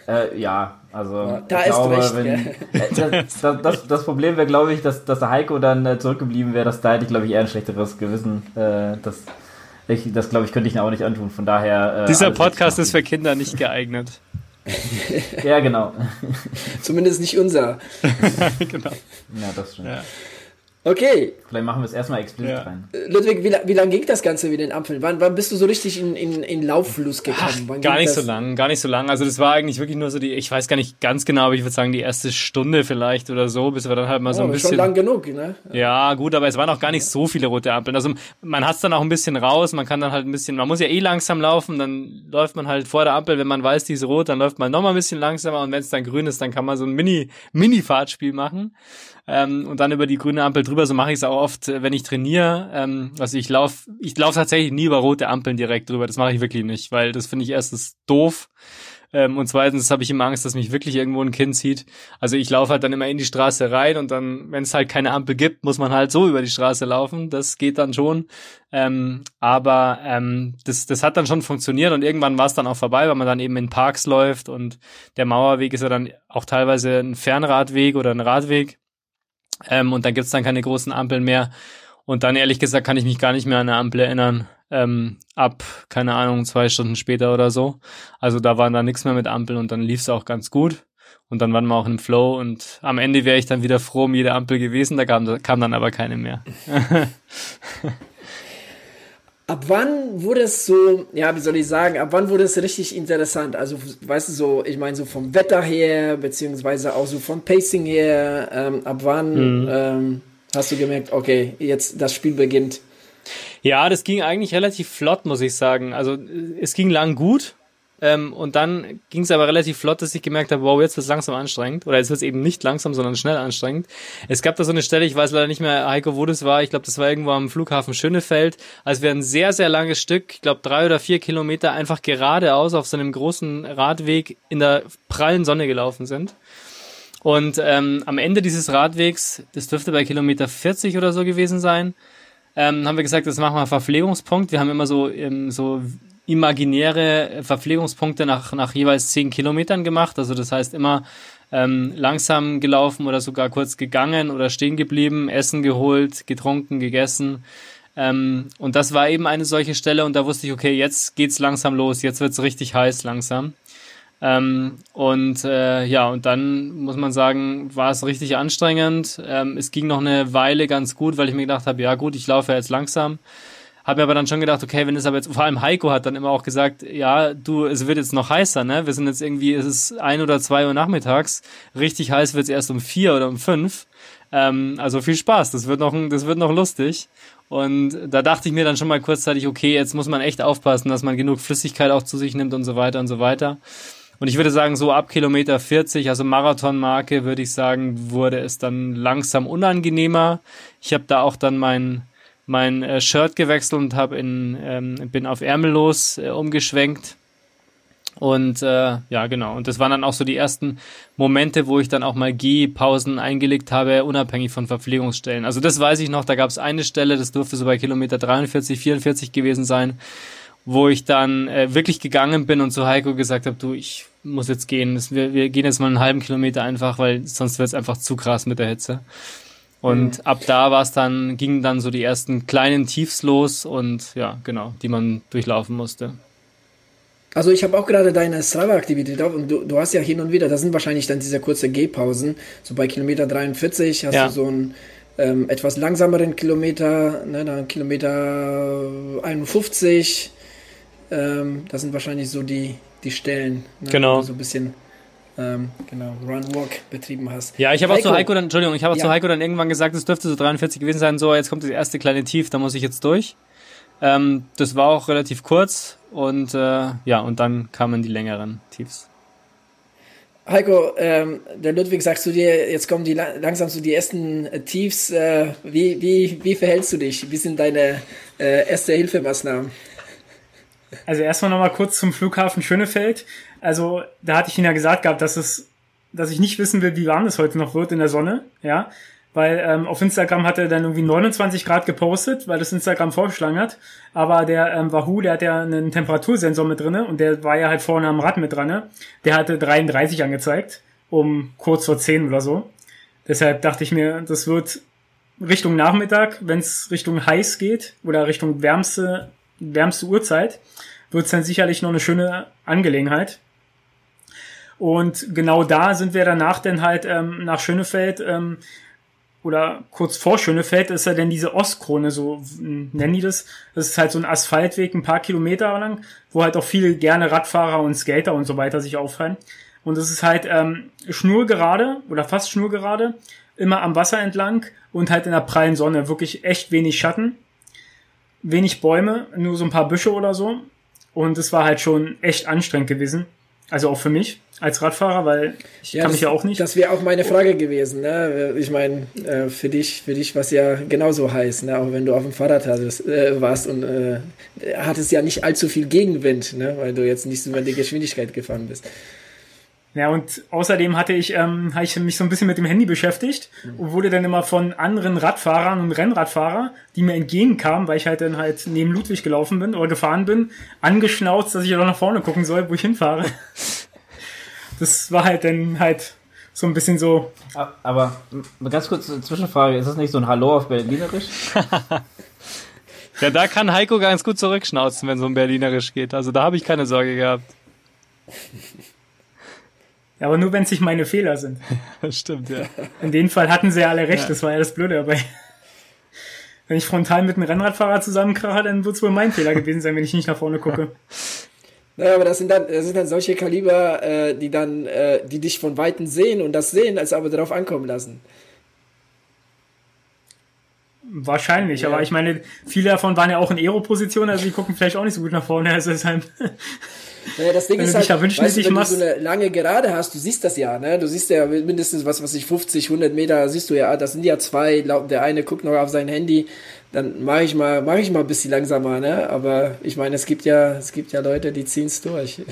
Äh, ja, also da ist glaube, recht, wenn, äh, das, das, das, Problem wäre, glaube ich, dass, dass der Heiko dann äh, zurückgeblieben wäre. dass da hätte ich, glaube ich, eher ein schlechteres Gewissen. Äh, das, ich, das glaube ich, könnte ich auch nicht antun. Von daher. Äh, Dieser Podcast ist für Kinder nicht geeignet. ja, genau. Zumindest nicht unser. genau. Ja, das stimmt. Ja. Okay. Vielleicht machen wir es erstmal explizit ja. rein. Äh, Ludwig, wie, wie lange ging das Ganze mit den Apfeln? Wann, wann bist du so richtig in, in, in Lauffluss gekommen? Ach, gar nicht das? so lang, gar nicht so lang. Also das war eigentlich wirklich nur so die, ich weiß gar nicht ganz genau, aber ich würde sagen die erste Stunde vielleicht oder so, bis wir dann halt mal oh, so ein bisschen... schon lang genug, ne? Ja, gut, aber es waren auch gar nicht so viele rote Ampeln. Also man hat es dann auch ein bisschen raus, man kann dann halt ein bisschen, man muss ja eh langsam laufen, dann läuft man halt vor der Ampel, wenn man weiß, die ist rot, dann läuft man nochmal ein bisschen langsamer und wenn es dann grün ist, dann kann man so ein Mini, Mini-Fahrtspiel machen ähm, und dann über die grüne Ampel drüber. So mache ich es auch oft, äh, wenn ich trainiere. Ähm, also ich laufe ich lauf tatsächlich nie über rote Ampeln direkt drüber. Das mache ich wirklich nicht, weil das finde ich erstens doof. Ähm, und zweitens habe ich immer Angst, dass mich wirklich irgendwo ein Kind zieht. Also ich laufe halt dann immer in die Straße rein und dann, wenn es halt keine Ampel gibt, muss man halt so über die Straße laufen. Das geht dann schon. Ähm, aber ähm, das, das hat dann schon funktioniert und irgendwann war es dann auch vorbei, weil man dann eben in Parks läuft und der Mauerweg ist ja dann auch teilweise ein Fernradweg oder ein Radweg. Ähm, und dann gibt's dann keine großen Ampeln mehr. Und dann ehrlich gesagt kann ich mich gar nicht mehr an eine Ampel erinnern. Ähm, ab, keine Ahnung, zwei Stunden später oder so. Also da war dann nichts mehr mit Ampeln und dann lief's auch ganz gut. Und dann waren wir auch im Flow und am Ende wäre ich dann wieder froh um jede Ampel gewesen, da kam, kam dann aber keine mehr. ab wann wurde es so, ja, wie soll ich sagen, ab wann wurde es richtig interessant? Also, weißt du, so, ich meine, so vom Wetter her, beziehungsweise auch so vom Pacing her, ähm, ab wann mhm. ähm, hast du gemerkt, okay, jetzt das Spiel beginnt? Ja, das ging eigentlich relativ flott, muss ich sagen. Also, es ging lang gut. Ähm, und dann ging es aber relativ flott, dass ich gemerkt habe, wow, jetzt wird es langsam anstrengend. Oder jetzt wird es eben nicht langsam, sondern schnell anstrengend. Es gab da so eine Stelle, ich weiß leider nicht mehr, Heiko, wo das war. Ich glaube, das war irgendwo am Flughafen Schönefeld. als wir ein sehr, sehr langes Stück, ich glaube drei oder vier Kilometer, einfach geradeaus auf so einem großen Radweg in der prallen Sonne gelaufen sind. Und ähm, am Ende dieses Radwegs, das dürfte bei Kilometer 40 oder so gewesen sein, ähm, haben wir gesagt, das machen wir Verpflegungspunkt. Wir haben immer so, ähm, so imaginäre Verpflegungspunkte nach, nach jeweils zehn Kilometern gemacht. Also das heißt immer ähm, langsam gelaufen oder sogar kurz gegangen oder stehen geblieben, Essen geholt, getrunken, gegessen. Ähm, und das war eben eine solche Stelle und da wusste ich, okay, jetzt geht's langsam los, jetzt wird's richtig heiß langsam. Ähm, und äh, ja, und dann muss man sagen, war es richtig anstrengend. Ähm, es ging noch eine Weile ganz gut, weil ich mir gedacht habe, ja gut, ich laufe jetzt langsam. Habe mir aber dann schon gedacht, okay, wenn es aber jetzt, vor allem Heiko hat dann immer auch gesagt, ja, du, es wird jetzt noch heißer, ne? Wir sind jetzt irgendwie, es ist ein oder zwei Uhr nachmittags. Richtig heiß wird es erst um vier oder um fünf. Ähm, also viel Spaß, das wird noch, das wird noch lustig. Und da dachte ich mir dann schon mal kurzzeitig, okay, jetzt muss man echt aufpassen, dass man genug Flüssigkeit auch zu sich nimmt und so weiter und so weiter. Und ich würde sagen, so ab Kilometer 40, also Marathonmarke, würde ich sagen, wurde es dann langsam unangenehmer. Ich habe da auch dann mein mein äh, Shirt gewechselt und habe in ähm, bin auf ärmellos äh, umgeschwenkt und äh, ja genau und das waren dann auch so die ersten Momente, wo ich dann auch mal Gehpausen eingelegt habe, unabhängig von Verpflegungsstellen. Also das weiß ich noch, da gab es eine Stelle, das durfte so bei Kilometer 43, 44 gewesen sein, wo ich dann äh, wirklich gegangen bin und zu Heiko gesagt habe, du, ich muss jetzt gehen, wir, wir gehen jetzt mal einen halben Kilometer einfach, weil sonst wird es einfach zu krass mit der Hitze. Und mhm. ab da war es dann, gingen dann so die ersten kleinen Tiefs los und ja, genau, die man durchlaufen musste. Also ich habe auch gerade deine Strava-Aktivität auf und du, du hast ja hin und wieder, das sind wahrscheinlich dann diese kurze Gehpausen. So bei Kilometer 43 hast ja. du so einen ähm, etwas langsameren Kilometer, ne, dann Kilometer 51. Ähm, das sind wahrscheinlich so die, die Stellen, ne, genau. so ein bisschen ähm, genau, Run-Walk betrieben hast. Ja, ich habe auch zu Heiko dann, Entschuldigung, ich habe auch ja. zu Heiko dann irgendwann gesagt, es dürfte so 43 gewesen sein, so, jetzt kommt das erste kleine Tief, da muss ich jetzt durch. Ähm, das war auch relativ kurz und äh, ja, und dann kamen die längeren Tiefs. Heiko, ähm, der Ludwig sagst du dir, jetzt kommen die langsam so die ersten äh, Tiefs. Äh, wie, wie, wie verhältst du dich? Wie sind deine äh, erste Hilfemaßnahmen? Also erstmal nochmal kurz zum Flughafen Schönefeld. Also da hatte ich Ihnen ja gesagt gehabt, dass es, dass ich nicht wissen will, wie warm es heute noch wird in der Sonne, ja. Weil ähm, auf Instagram hat er dann irgendwie 29 Grad gepostet, weil das Instagram vorgeschlagen hat. Aber der ähm, Wahoo, der hat ja einen Temperatursensor mit drinne und der war ja halt vorne am Rad mit dran. Ne? Der hatte 33 angezeigt, um kurz vor 10 oder so. Deshalb dachte ich mir, das wird Richtung Nachmittag, wenn es Richtung heiß geht oder Richtung wärmste, wärmste Uhrzeit, wird es dann sicherlich noch eine schöne Angelegenheit. Und genau da sind wir danach dann halt ähm, nach Schönefeld ähm, oder kurz vor Schönefeld ist ja denn diese Ostkrone, so nennen die das. Das ist halt so ein Asphaltweg, ein paar Kilometer lang, wo halt auch viele gerne Radfahrer und Skater und so weiter sich auffallen. Und das ist halt ähm, schnurgerade oder fast schnurgerade, immer am Wasser entlang und halt in der prallen Sonne. Wirklich echt wenig Schatten, wenig Bäume, nur so ein paar Büsche oder so. Und es war halt schon echt anstrengend gewesen. Also auch für mich als Radfahrer, weil ich ja, kann mich ja auch nicht. Das wäre auch meine Frage gewesen. Ne? Ich meine, äh, für dich, für dich war es ja genauso heiß, ne? auch wenn du auf dem Fahrrad hattest, äh, warst und äh, hattest ja nicht allzu viel Gegenwind, ne? weil du jetzt nicht so über die Geschwindigkeit gefahren bist. Ja, und außerdem hatte ich, ähm, habe ich mich so ein bisschen mit dem Handy beschäftigt und wurde dann immer von anderen Radfahrern und Rennradfahrern, die mir entgegenkamen, weil ich halt dann halt neben Ludwig gelaufen bin oder gefahren bin, angeschnauzt, dass ich doch nach vorne gucken soll, wo ich hinfahre das war halt dann halt so ein bisschen so. Aber ganz kurz Zwischenfrage, ist das nicht so ein Hallo auf Berlinerisch? ja, da kann Heiko ganz gut zurückschnauzen, wenn so ein Berlinerisch geht. Also da habe ich keine Sorge gehabt. Ja, aber nur wenn es nicht meine Fehler sind. Stimmt, ja. In dem Fall hatten sie ja alle recht, ja. das war ja das Blöde dabei. Wenn ich frontal mit einem Rennradfahrer zusammenkrache, dann wird es wohl mein Fehler gewesen sein, wenn ich nicht nach vorne gucke. Naja, aber das sind dann, das sind dann solche Kaliber, äh, die dann, äh, die dich von Weitem sehen und das sehen, als aber darauf ankommen lassen. Wahrscheinlich, ja. aber ich meine, viele davon waren ja auch in Aero-Position, also die gucken vielleicht auch nicht so gut nach vorne. Also deshalb, naja, das Ding wenn ist halt, weißt du, wenn du so eine lange Gerade hast, du siehst das ja, ne? Du siehst ja mindestens was, was ich 50, 100 Meter, siehst du ja, das sind ja zwei, der eine guckt noch auf sein Handy, dann mache ich mal, mache ich mal ein bisschen langsamer, ne? Aber ich meine, es gibt ja, es gibt ja Leute, die ziehen es durch.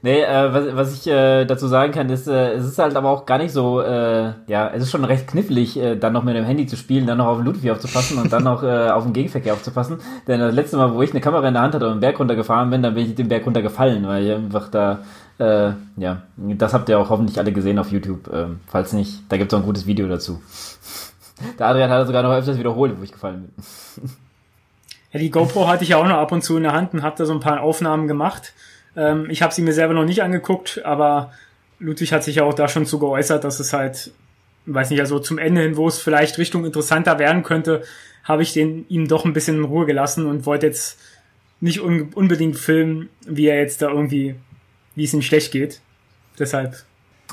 Nee, äh, was, was ich äh, dazu sagen kann, ist, äh, es ist halt aber auch gar nicht so, äh, ja, es ist schon recht knifflig, äh, dann noch mit dem Handy zu spielen, dann noch auf den Ludwig aufzupassen und dann noch äh, auf den Gegenverkehr aufzupassen. Denn das letzte Mal, wo ich eine Kamera in der Hand hatte und einen Berg runtergefahren bin, dann bin ich den Berg runtergefallen, weil ich einfach da, äh, ja, das habt ihr auch hoffentlich alle gesehen auf YouTube. Äh, falls nicht, da gibt es auch ein gutes Video dazu. Der Adrian hat sogar noch öfters wiederholt, wo ich gefallen bin. Ja, die GoPro hatte ich ja auch noch ab und zu in der Hand und habe da so ein paar Aufnahmen gemacht. Ähm, ich habe sie mir selber noch nicht angeguckt, aber Ludwig hat sich ja auch da schon zu geäußert, dass es halt, weiß nicht, also zum Ende hin, wo es vielleicht Richtung interessanter werden könnte, habe ich den ihm doch ein bisschen in Ruhe gelassen und wollte jetzt nicht un unbedingt filmen, wie er jetzt da irgendwie, wie es ihm schlecht geht. Deshalb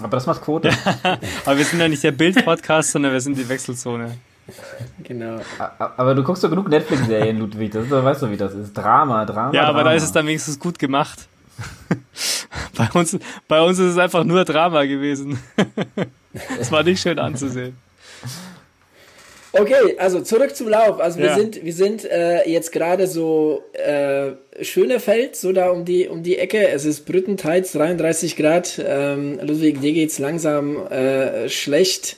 aber das macht Quote. aber wir sind ja nicht der Bild-Podcast, sondern wir sind die Wechselzone. Genau. Aber du guckst doch genug Netflix-Serien, Ludwig. Das ist, weißt du, wie das ist. Drama, Drama. Ja, aber Drama. da ist es dann wenigstens gut gemacht. bei, uns, bei uns ist es einfach nur Drama gewesen. Es war nicht schön anzusehen. Okay, also zurück zum Lauf. Also wir ja. sind, wir sind äh, jetzt gerade so äh, Schönefeld, so da um die um die Ecke. Es ist Brüttenteils 33 Grad. Ähm, Ludwig, dir geht's langsam äh, schlecht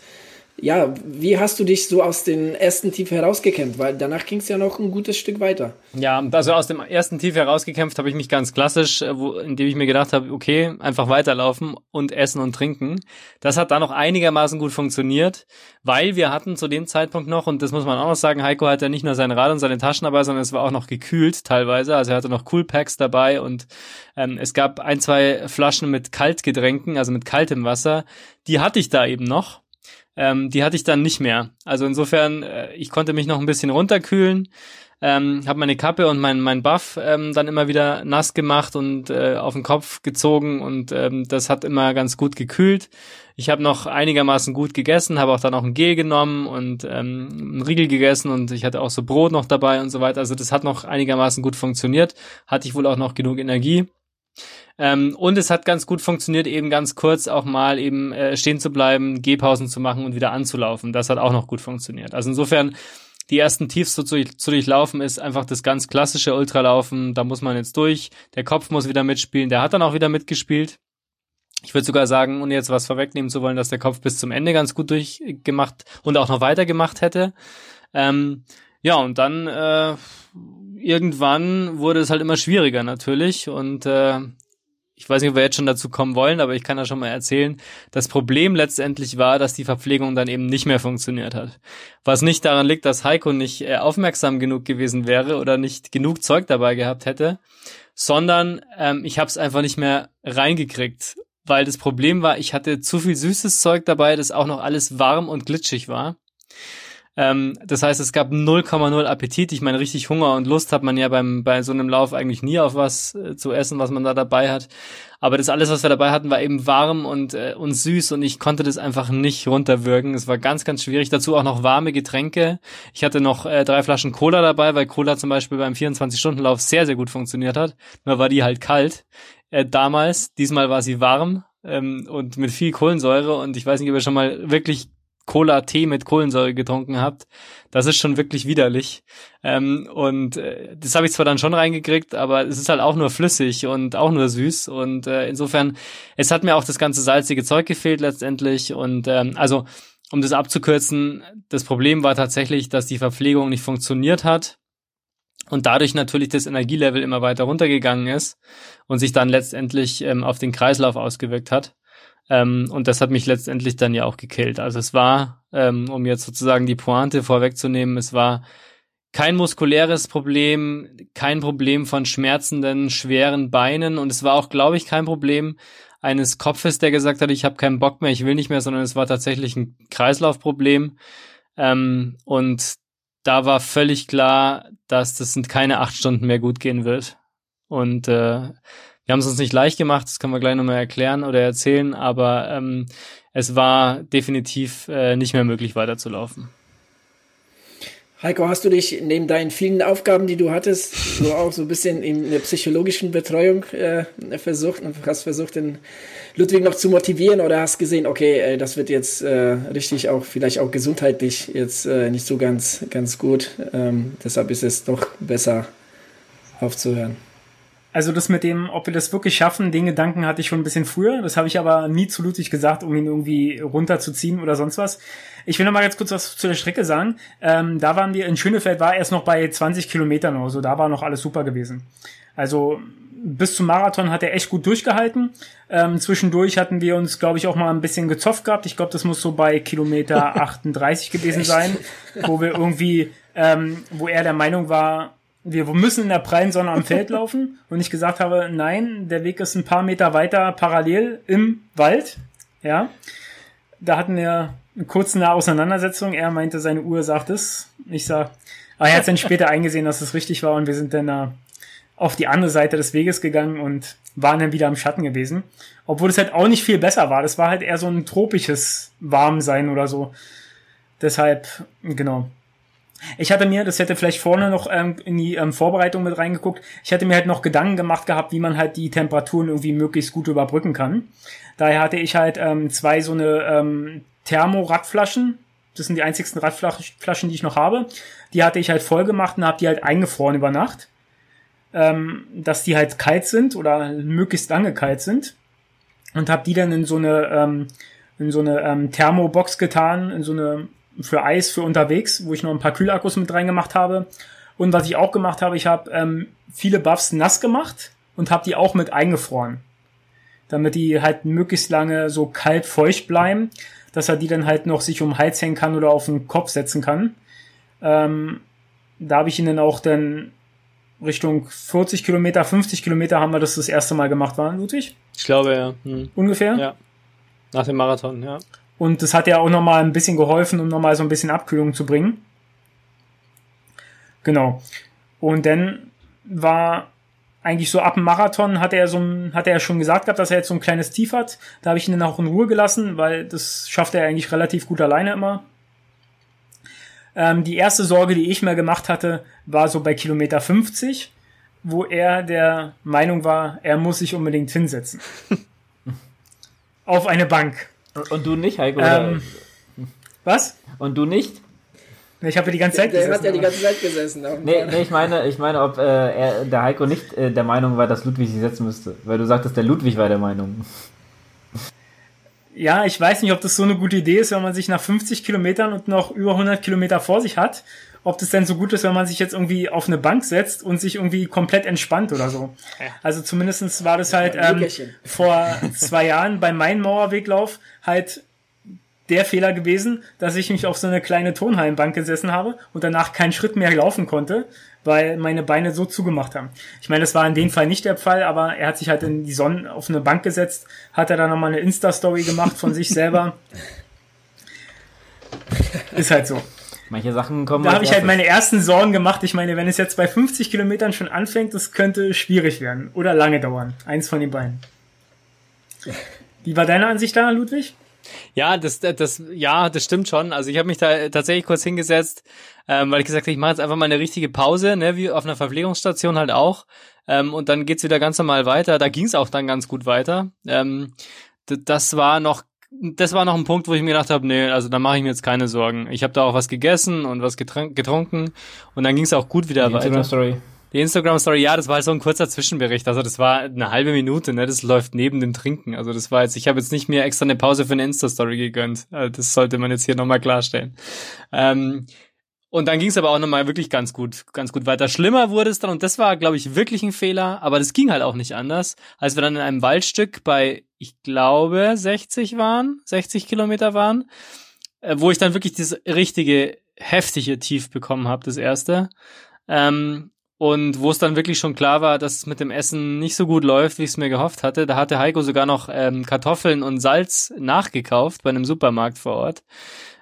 ja, wie hast du dich so aus dem ersten Tief herausgekämpft? Weil danach ging es ja noch ein gutes Stück weiter. Ja, also aus dem ersten Tief herausgekämpft habe ich mich ganz klassisch, äh, wo, indem ich mir gedacht habe, okay, einfach weiterlaufen und essen und trinken. Das hat da noch einigermaßen gut funktioniert, weil wir hatten zu dem Zeitpunkt noch, und das muss man auch noch sagen, Heiko hatte ja nicht nur sein Rad und seine Taschen dabei, sondern es war auch noch gekühlt teilweise. Also er hatte noch Coolpacks dabei und ähm, es gab ein, zwei Flaschen mit Kaltgetränken, also mit kaltem Wasser. Die hatte ich da eben noch ähm, die hatte ich dann nicht mehr. Also insofern, äh, ich konnte mich noch ein bisschen runterkühlen, ähm, habe meine Kappe und mein, mein Buff ähm, dann immer wieder nass gemacht und äh, auf den Kopf gezogen und ähm, das hat immer ganz gut gekühlt. Ich habe noch einigermaßen gut gegessen, habe auch dann auch ein Gel genommen und ähm, einen Riegel gegessen und ich hatte auch so Brot noch dabei und so weiter. Also das hat noch einigermaßen gut funktioniert. Hatte ich wohl auch noch genug Energie. Ähm, und es hat ganz gut funktioniert, eben ganz kurz auch mal eben äh, stehen zu bleiben, Gehpausen zu machen und wieder anzulaufen. Das hat auch noch gut funktioniert. Also insofern, die ersten Tiefs so zu, zu durchlaufen ist einfach das ganz klassische Ultralaufen. Da muss man jetzt durch. Der Kopf muss wieder mitspielen. Der hat dann auch wieder mitgespielt. Ich würde sogar sagen, ohne jetzt was vorwegnehmen zu wollen, dass der Kopf bis zum Ende ganz gut durchgemacht und auch noch weitergemacht hätte. Ähm, ja, und dann äh, irgendwann wurde es halt immer schwieriger natürlich und äh, ich weiß nicht, ob wir jetzt schon dazu kommen wollen, aber ich kann da schon mal erzählen. Das Problem letztendlich war, dass die Verpflegung dann eben nicht mehr funktioniert hat. Was nicht daran liegt, dass Heiko nicht äh, aufmerksam genug gewesen wäre oder nicht genug Zeug dabei gehabt hätte, sondern ähm, ich habe es einfach nicht mehr reingekriegt. Weil das Problem war, ich hatte zu viel süßes Zeug dabei, das auch noch alles warm und glitschig war. Ähm, das heißt, es gab 0,0 Appetit. Ich meine, richtig Hunger und Lust hat man ja beim, bei so einem Lauf eigentlich nie auf was äh, zu essen, was man da dabei hat. Aber das alles, was wir dabei hatten, war eben warm und, äh, und süß und ich konnte das einfach nicht runterwürgen. Es war ganz, ganz schwierig. Dazu auch noch warme Getränke. Ich hatte noch äh, drei Flaschen Cola dabei, weil Cola zum Beispiel beim 24-Stunden-Lauf sehr, sehr gut funktioniert hat. Nur war die halt kalt äh, damals. Diesmal war sie warm ähm, und mit viel Kohlensäure und ich weiß nicht, ob ihr schon mal wirklich Cola-Tee mit Kohlensäure getrunken habt. Das ist schon wirklich widerlich. Ähm, und äh, das habe ich zwar dann schon reingekriegt, aber es ist halt auch nur flüssig und auch nur süß. Und äh, insofern, es hat mir auch das ganze salzige Zeug gefehlt letztendlich. Und ähm, also, um das abzukürzen, das Problem war tatsächlich, dass die Verpflegung nicht funktioniert hat. Und dadurch natürlich das Energielevel immer weiter runtergegangen ist und sich dann letztendlich ähm, auf den Kreislauf ausgewirkt hat. Ähm, und das hat mich letztendlich dann ja auch gekillt. Also es war, ähm, um jetzt sozusagen die Pointe vorwegzunehmen, es war kein muskuläres Problem, kein Problem von schmerzenden, schweren Beinen und es war auch, glaube ich, kein Problem eines Kopfes, der gesagt hat, ich habe keinen Bock mehr, ich will nicht mehr, sondern es war tatsächlich ein Kreislaufproblem. Ähm, und da war völlig klar, dass das keine acht Stunden mehr gut gehen wird. Und äh, wir haben es uns nicht leicht gemacht, das können wir gleich nochmal erklären oder erzählen, aber ähm, es war definitiv äh, nicht mehr möglich weiterzulaufen. Heiko, hast du dich neben deinen vielen Aufgaben, die du hattest, so auch so ein bisschen in der psychologischen Betreuung äh, versucht und hast versucht, den Ludwig noch zu motivieren oder hast gesehen, okay, äh, das wird jetzt äh, richtig auch vielleicht auch gesundheitlich jetzt äh, nicht so ganz ganz gut, ähm, deshalb ist es doch besser aufzuhören. Also das mit dem, ob wir das wirklich schaffen, den Gedanken hatte ich schon ein bisschen früher. Das habe ich aber nie zu Ludwig gesagt, um ihn irgendwie runterzuziehen oder sonst was. Ich will noch mal ganz kurz was zu der Strecke sagen. Ähm, da waren wir in Schönefeld, war erst noch bei 20 Kilometern oder so. Da war noch alles super gewesen. Also bis zum Marathon hat er echt gut durchgehalten. Ähm, zwischendurch hatten wir uns, glaube ich, auch mal ein bisschen gezofft gehabt. Ich glaube, das muss so bei Kilometer 38 gewesen sein, wo wir irgendwie, ähm, wo er der Meinung war, wir müssen in der prallen Sonne am Feld laufen und ich gesagt habe, nein, der Weg ist ein paar Meter weiter parallel im Wald. Ja, da hatten wir eine kurze Auseinandersetzung. Er meinte, seine Uhr sagt es. Ich sag, aber er hat dann später eingesehen, dass es richtig war und wir sind dann da auf die andere Seite des Weges gegangen und waren dann wieder im Schatten gewesen. Obwohl es halt auch nicht viel besser war. Das war halt eher so ein tropisches Warmsein oder so. Deshalb, genau. Ich hatte mir, das hätte vielleicht vorne noch ähm, in die ähm, Vorbereitung mit reingeguckt, ich hatte mir halt noch Gedanken gemacht gehabt, wie man halt die Temperaturen irgendwie möglichst gut überbrücken kann. Daher hatte ich halt ähm, zwei so eine ähm, Thermo-Radflaschen. Das sind die einzigsten Radflaschen, die ich noch habe. Die hatte ich halt voll gemacht und habe die halt eingefroren über Nacht. Ähm, dass die halt kalt sind oder möglichst lange kalt sind. Und habe die dann in so eine, ähm, in so eine ähm, Thermobox getan, in so eine für Eis für unterwegs, wo ich noch ein paar Kühlakkus mit reingemacht habe. Und was ich auch gemacht habe, ich habe ähm, viele Buffs nass gemacht und habe die auch mit eingefroren. Damit die halt möglichst lange so kalt feucht bleiben, dass er die dann halt noch sich um den Hals hängen kann oder auf den Kopf setzen kann. Ähm, da habe ich ihn dann auch dann Richtung 40 Kilometer, 50 Kilometer haben wir das das erste Mal gemacht, war Ludwig? Ich glaube, ja. Hm. Ungefähr? Ja. Nach dem Marathon, ja. Und das hat ja auch nochmal ein bisschen geholfen, um nochmal so ein bisschen Abkühlung zu bringen. Genau. Und dann war eigentlich so ab dem Marathon hat er so ein, hat er schon gesagt gehabt, dass er jetzt so ein kleines Tief hat. Da habe ich ihn dann auch in Ruhe gelassen, weil das schafft er eigentlich relativ gut alleine immer. Ähm, die erste Sorge, die ich mir gemacht hatte, war so bei Kilometer 50, wo er der Meinung war, er muss sich unbedingt hinsetzen. Auf eine Bank. Und du nicht, Heiko? Ähm, was? Und du nicht? Ich habe ja die ganze Zeit der, gesessen. Der hat ja die ganze Zeit gesessen. Nee, nee, ich meine, ich meine, ob äh, er, der Heiko nicht äh, der Meinung war, dass Ludwig sich setzen müsste. Weil du sagtest, der Ludwig war der Meinung. Ja, ich weiß nicht, ob das so eine gute Idee ist, wenn man sich nach 50 Kilometern und noch über 100 Kilometer vor sich hat. Ob das denn so gut ist, wenn man sich jetzt irgendwie auf eine Bank setzt und sich irgendwie komplett entspannt oder so. Also zumindestens war das halt ähm, vor zwei Jahren beim Main-Mauerweglauf halt der Fehler gewesen, dass ich mich auf so eine kleine Turnhallenbank gesessen habe und danach keinen Schritt mehr laufen konnte, weil meine Beine so zugemacht haben. Ich meine, das war in dem Fall nicht der Fall, aber er hat sich halt in die Sonne auf eine Bank gesetzt, hat er dann nochmal eine Insta-Story gemacht von sich selber. Ist halt so. Manche Sachen kommen Da habe ich halt meine ersten Sorgen gemacht. Ich meine, wenn es jetzt bei 50 Kilometern schon anfängt, das könnte schwierig werden oder lange dauern. Eins von den beiden. Wie war deine Ansicht da, Ludwig? Ja, das, das, ja, das stimmt schon. Also ich habe mich da tatsächlich kurz hingesetzt, ähm, weil ich gesagt habe, ich mache jetzt einfach mal eine richtige Pause, ne, wie auf einer Verpflegungsstation halt auch. Ähm, und dann geht's wieder ganz normal weiter. Da ging's auch dann ganz gut weiter. Ähm, das war noch, das war noch ein Punkt, wo ich mir gedacht habe, nee, also da mache ich mir jetzt keine Sorgen. Ich habe da auch was gegessen und was getrunken und dann ging's auch gut wieder Die weiter. Instagram-Story. Die Instagram-Story, ja, das war halt so ein kurzer Zwischenbericht. Also das war eine halbe Minute, ne? Das läuft neben dem Trinken. Also das war jetzt, ich habe jetzt nicht mir extra eine Pause für eine Insta-Story gegönnt. Also das sollte man jetzt hier nochmal klarstellen. Ähm, und dann ging es aber auch nochmal wirklich ganz gut, ganz gut weiter. Schlimmer wurde es dann, und das war, glaube ich, wirklich ein Fehler, aber das ging halt auch nicht anders, als wir dann in einem Waldstück bei, ich glaube, 60 waren, 60 Kilometer waren, äh, wo ich dann wirklich das richtige, heftige Tief bekommen habe, das erste. Ähm, und wo es dann wirklich schon klar war, dass es mit dem Essen nicht so gut läuft, wie ich es mir gehofft hatte, da hatte Heiko sogar noch ähm, Kartoffeln und Salz nachgekauft bei einem Supermarkt vor Ort,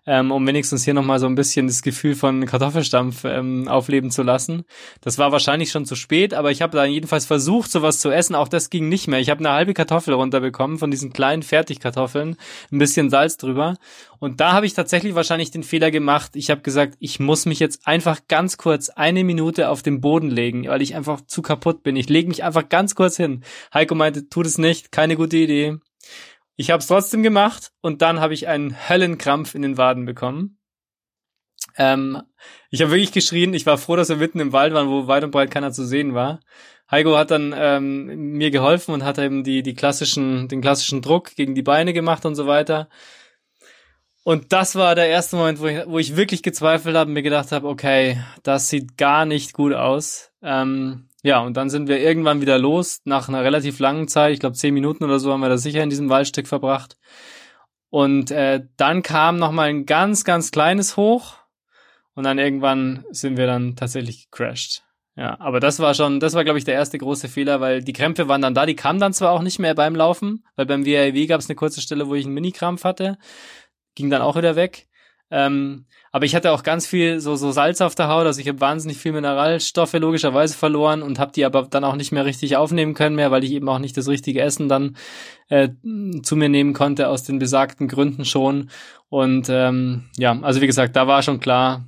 ähm, um wenigstens hier nochmal so ein bisschen das Gefühl von Kartoffelstampf ähm, aufleben zu lassen. Das war wahrscheinlich schon zu spät, aber ich habe dann jedenfalls versucht, sowas zu essen. Auch das ging nicht mehr. Ich habe eine halbe Kartoffel runterbekommen von diesen kleinen Fertigkartoffeln, ein bisschen Salz drüber. Und da habe ich tatsächlich wahrscheinlich den Fehler gemacht. Ich habe gesagt, ich muss mich jetzt einfach ganz kurz eine Minute auf den Boden legen, weil ich einfach zu kaputt bin. Ich lege mich einfach ganz kurz hin. Heiko meinte, tu das nicht, keine gute Idee. Ich habe es trotzdem gemacht und dann habe ich einen Höllenkrampf in den Waden bekommen. Ähm, ich habe wirklich geschrien. Ich war froh, dass wir mitten im Wald waren, wo weit und breit keiner zu sehen war. Heiko hat dann ähm, mir geholfen und hat eben die, die klassischen, den klassischen Druck gegen die Beine gemacht und so weiter. Und das war der erste Moment, wo ich, wo ich wirklich gezweifelt habe und mir gedacht habe, okay, das sieht gar nicht gut aus. Ähm, ja, und dann sind wir irgendwann wieder los, nach einer relativ langen Zeit, ich glaube zehn Minuten oder so haben wir da sicher in diesem Waldstück verbracht. Und äh, dann kam noch mal ein ganz, ganz kleines Hoch und dann irgendwann sind wir dann tatsächlich gecrashed. Ja, aber das war schon, das war glaube ich der erste große Fehler, weil die Krämpfe waren dann da, die kamen dann zwar auch nicht mehr beim Laufen, weil beim WRW gab es eine kurze Stelle, wo ich einen Mini-Krampf hatte, ging dann auch wieder weg. Ähm, aber ich hatte auch ganz viel so, so Salz auf der Haut, also ich habe wahnsinnig viel Mineralstoffe logischerweise verloren und habe die aber dann auch nicht mehr richtig aufnehmen können mehr, weil ich eben auch nicht das richtige Essen dann äh, zu mir nehmen konnte aus den besagten Gründen schon. Und ähm, ja, also wie gesagt, da war schon klar,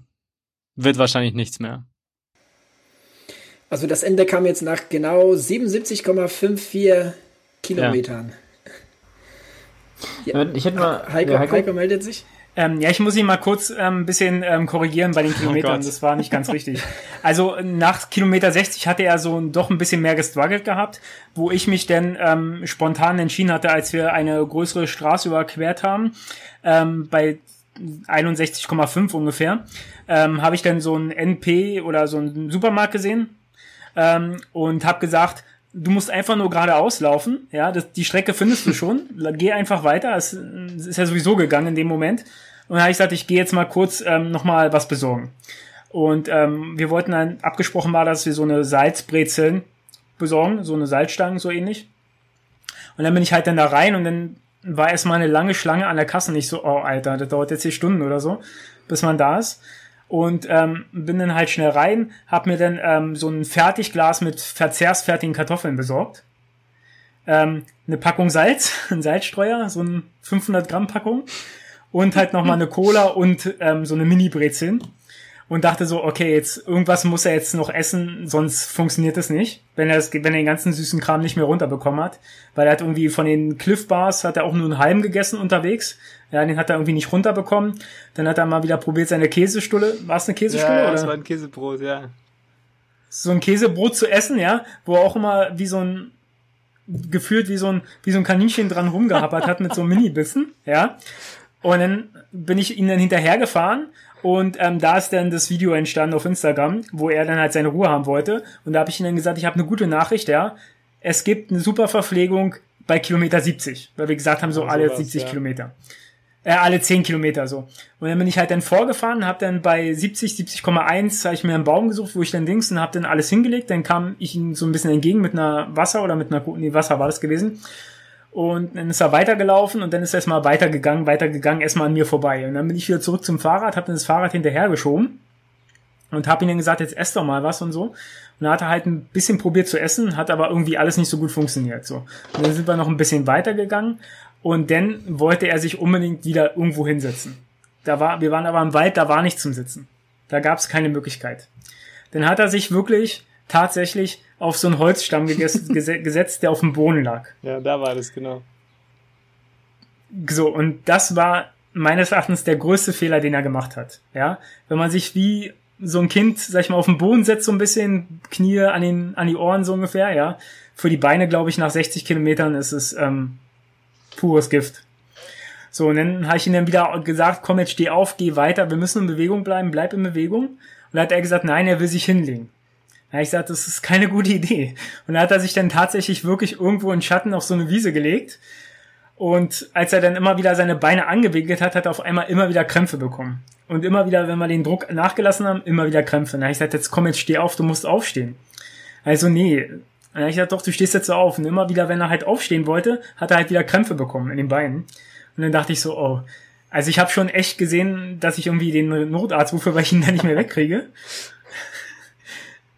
wird wahrscheinlich nichts mehr. Also das Ende kam jetzt nach genau 77,54 Kilometern. Ja. Ich hätte mal. Heiko, ja, Heiko? meldet sich. Ähm, ja, ich muss ihn mal kurz ähm, ein bisschen ähm, korrigieren bei den Kilometern. Gott. das war nicht ganz richtig. Also nach Kilometer 60 hatte er so doch ein bisschen mehr gestruggelt gehabt, wo ich mich denn ähm, spontan entschieden hatte, als wir eine größere Straße überquert haben, ähm, bei 61,5 ungefähr, ähm, habe ich dann so ein NP oder so einen Supermarkt gesehen ähm, und habe gesagt, du musst einfach nur geradeaus laufen, ja, das, die Strecke findest du schon, geh einfach weiter, es, es ist ja sowieso gegangen in dem Moment. Und dann habe ich gesagt, ich gehe jetzt mal kurz ähm, nochmal was besorgen. Und ähm, wir wollten dann, abgesprochen war, dass wir so eine Salzbrezeln besorgen, so eine Salzstangen, so ähnlich. Und dann bin ich halt dann da rein und dann war erstmal eine lange Schlange an der Kasse. Nicht so, oh Alter, das dauert jetzt hier Stunden oder so, bis man da ist. Und ähm, bin dann halt schnell rein, hab mir dann ähm, so ein Fertigglas mit verzehrsfertigen Kartoffeln besorgt. Ähm, eine Packung Salz, ein Salzstreuer, so ein 500 Gramm Packung und halt nochmal eine Cola und ähm, so eine Mini-Brezeln. und dachte so, okay, jetzt irgendwas muss er jetzt noch essen, sonst funktioniert das nicht, wenn er das, wenn er den ganzen süßen Kram nicht mehr runterbekommen hat, weil er hat irgendwie von den Cliff Bars hat er auch nur einen halben gegessen unterwegs, ja, den hat er irgendwie nicht runterbekommen. Dann hat er mal wieder probiert seine Käsestulle, war es eine Käsestulle ja, oder? das war ein Käsebrot, ja. So ein Käsebrot zu essen, ja, wo er auch immer wie so ein gefühlt wie so ein wie so ein Kaninchen dran rumgehappert hat mit so einem Mini-Bissen, ja. Und dann bin ich ihm dann hinterhergefahren und ähm, da ist dann das Video entstanden auf Instagram, wo er dann halt seine Ruhe haben wollte. Und da habe ich ihm dann gesagt, ich habe eine gute Nachricht, ja. Es gibt eine super Verpflegung bei Kilometer 70, weil wir gesagt haben, so Ja, alle sowas, 70 ja. Kilometer. Äh, alle 10 Kilometer so. Und dann bin ich halt dann vorgefahren, habe dann bei 70, 70,1 habe ich mir einen Baum gesucht, wo ich dann links und habe dann alles hingelegt. Dann kam ich ihm so ein bisschen entgegen mit einer Wasser oder mit einer, nee, Wasser war das gewesen. Und dann ist er weitergelaufen und dann ist er erstmal weitergegangen, weitergegangen, erstmal an mir vorbei. Und dann bin ich wieder zurück zum Fahrrad, habe dann das Fahrrad hinterhergeschoben und habe ihm dann gesagt, jetzt ess doch mal was und so. Und dann hat er halt ein bisschen probiert zu essen, hat aber irgendwie alles nicht so gut funktioniert. So. Und dann sind wir noch ein bisschen weitergegangen und dann wollte er sich unbedingt wieder irgendwo hinsetzen. Da war, wir waren aber im Wald, da war nichts zum Sitzen. Da gab es keine Möglichkeit. Dann hat er sich wirklich tatsächlich auf so einen Holzstamm gesetzt, der auf dem Boden lag. Ja, da war das, genau. So, und das war meines Erachtens der größte Fehler, den er gemacht hat. Ja, wenn man sich wie so ein Kind, sag ich mal, auf den Boden setzt, so ein bisschen, Knie an, den, an die Ohren so ungefähr, ja. Für die Beine, glaube ich, nach 60 Kilometern ist es ähm, pures Gift. So, und dann habe ich ihm dann wieder gesagt, komm, jetzt steh auf, geh weiter, wir müssen in Bewegung bleiben, bleib in Bewegung. Und dann hat er gesagt, nein, er will sich hinlegen. Da habe ich gesagt, das ist keine gute Idee. Und dann hat er sich dann tatsächlich wirklich irgendwo in Schatten auf so eine Wiese gelegt. Und als er dann immer wieder seine Beine angewickelt hat, hat er auf einmal immer wieder Krämpfe bekommen. Und immer wieder, wenn wir den Druck nachgelassen haben, immer wieder Krämpfe. Dann habe ich gesagt, jetzt komm, jetzt steh auf, du musst aufstehen. Also nee. Dann habe ich gesagt, doch, du stehst jetzt so auf. Und immer wieder, wenn er halt aufstehen wollte, hat er halt wieder Krämpfe bekommen in den Beinen. Und dann dachte ich so, oh. Also ich habe schon echt gesehen, dass ich irgendwie den Notarzt rufe, weil ich ihn dann nicht mehr wegkriege.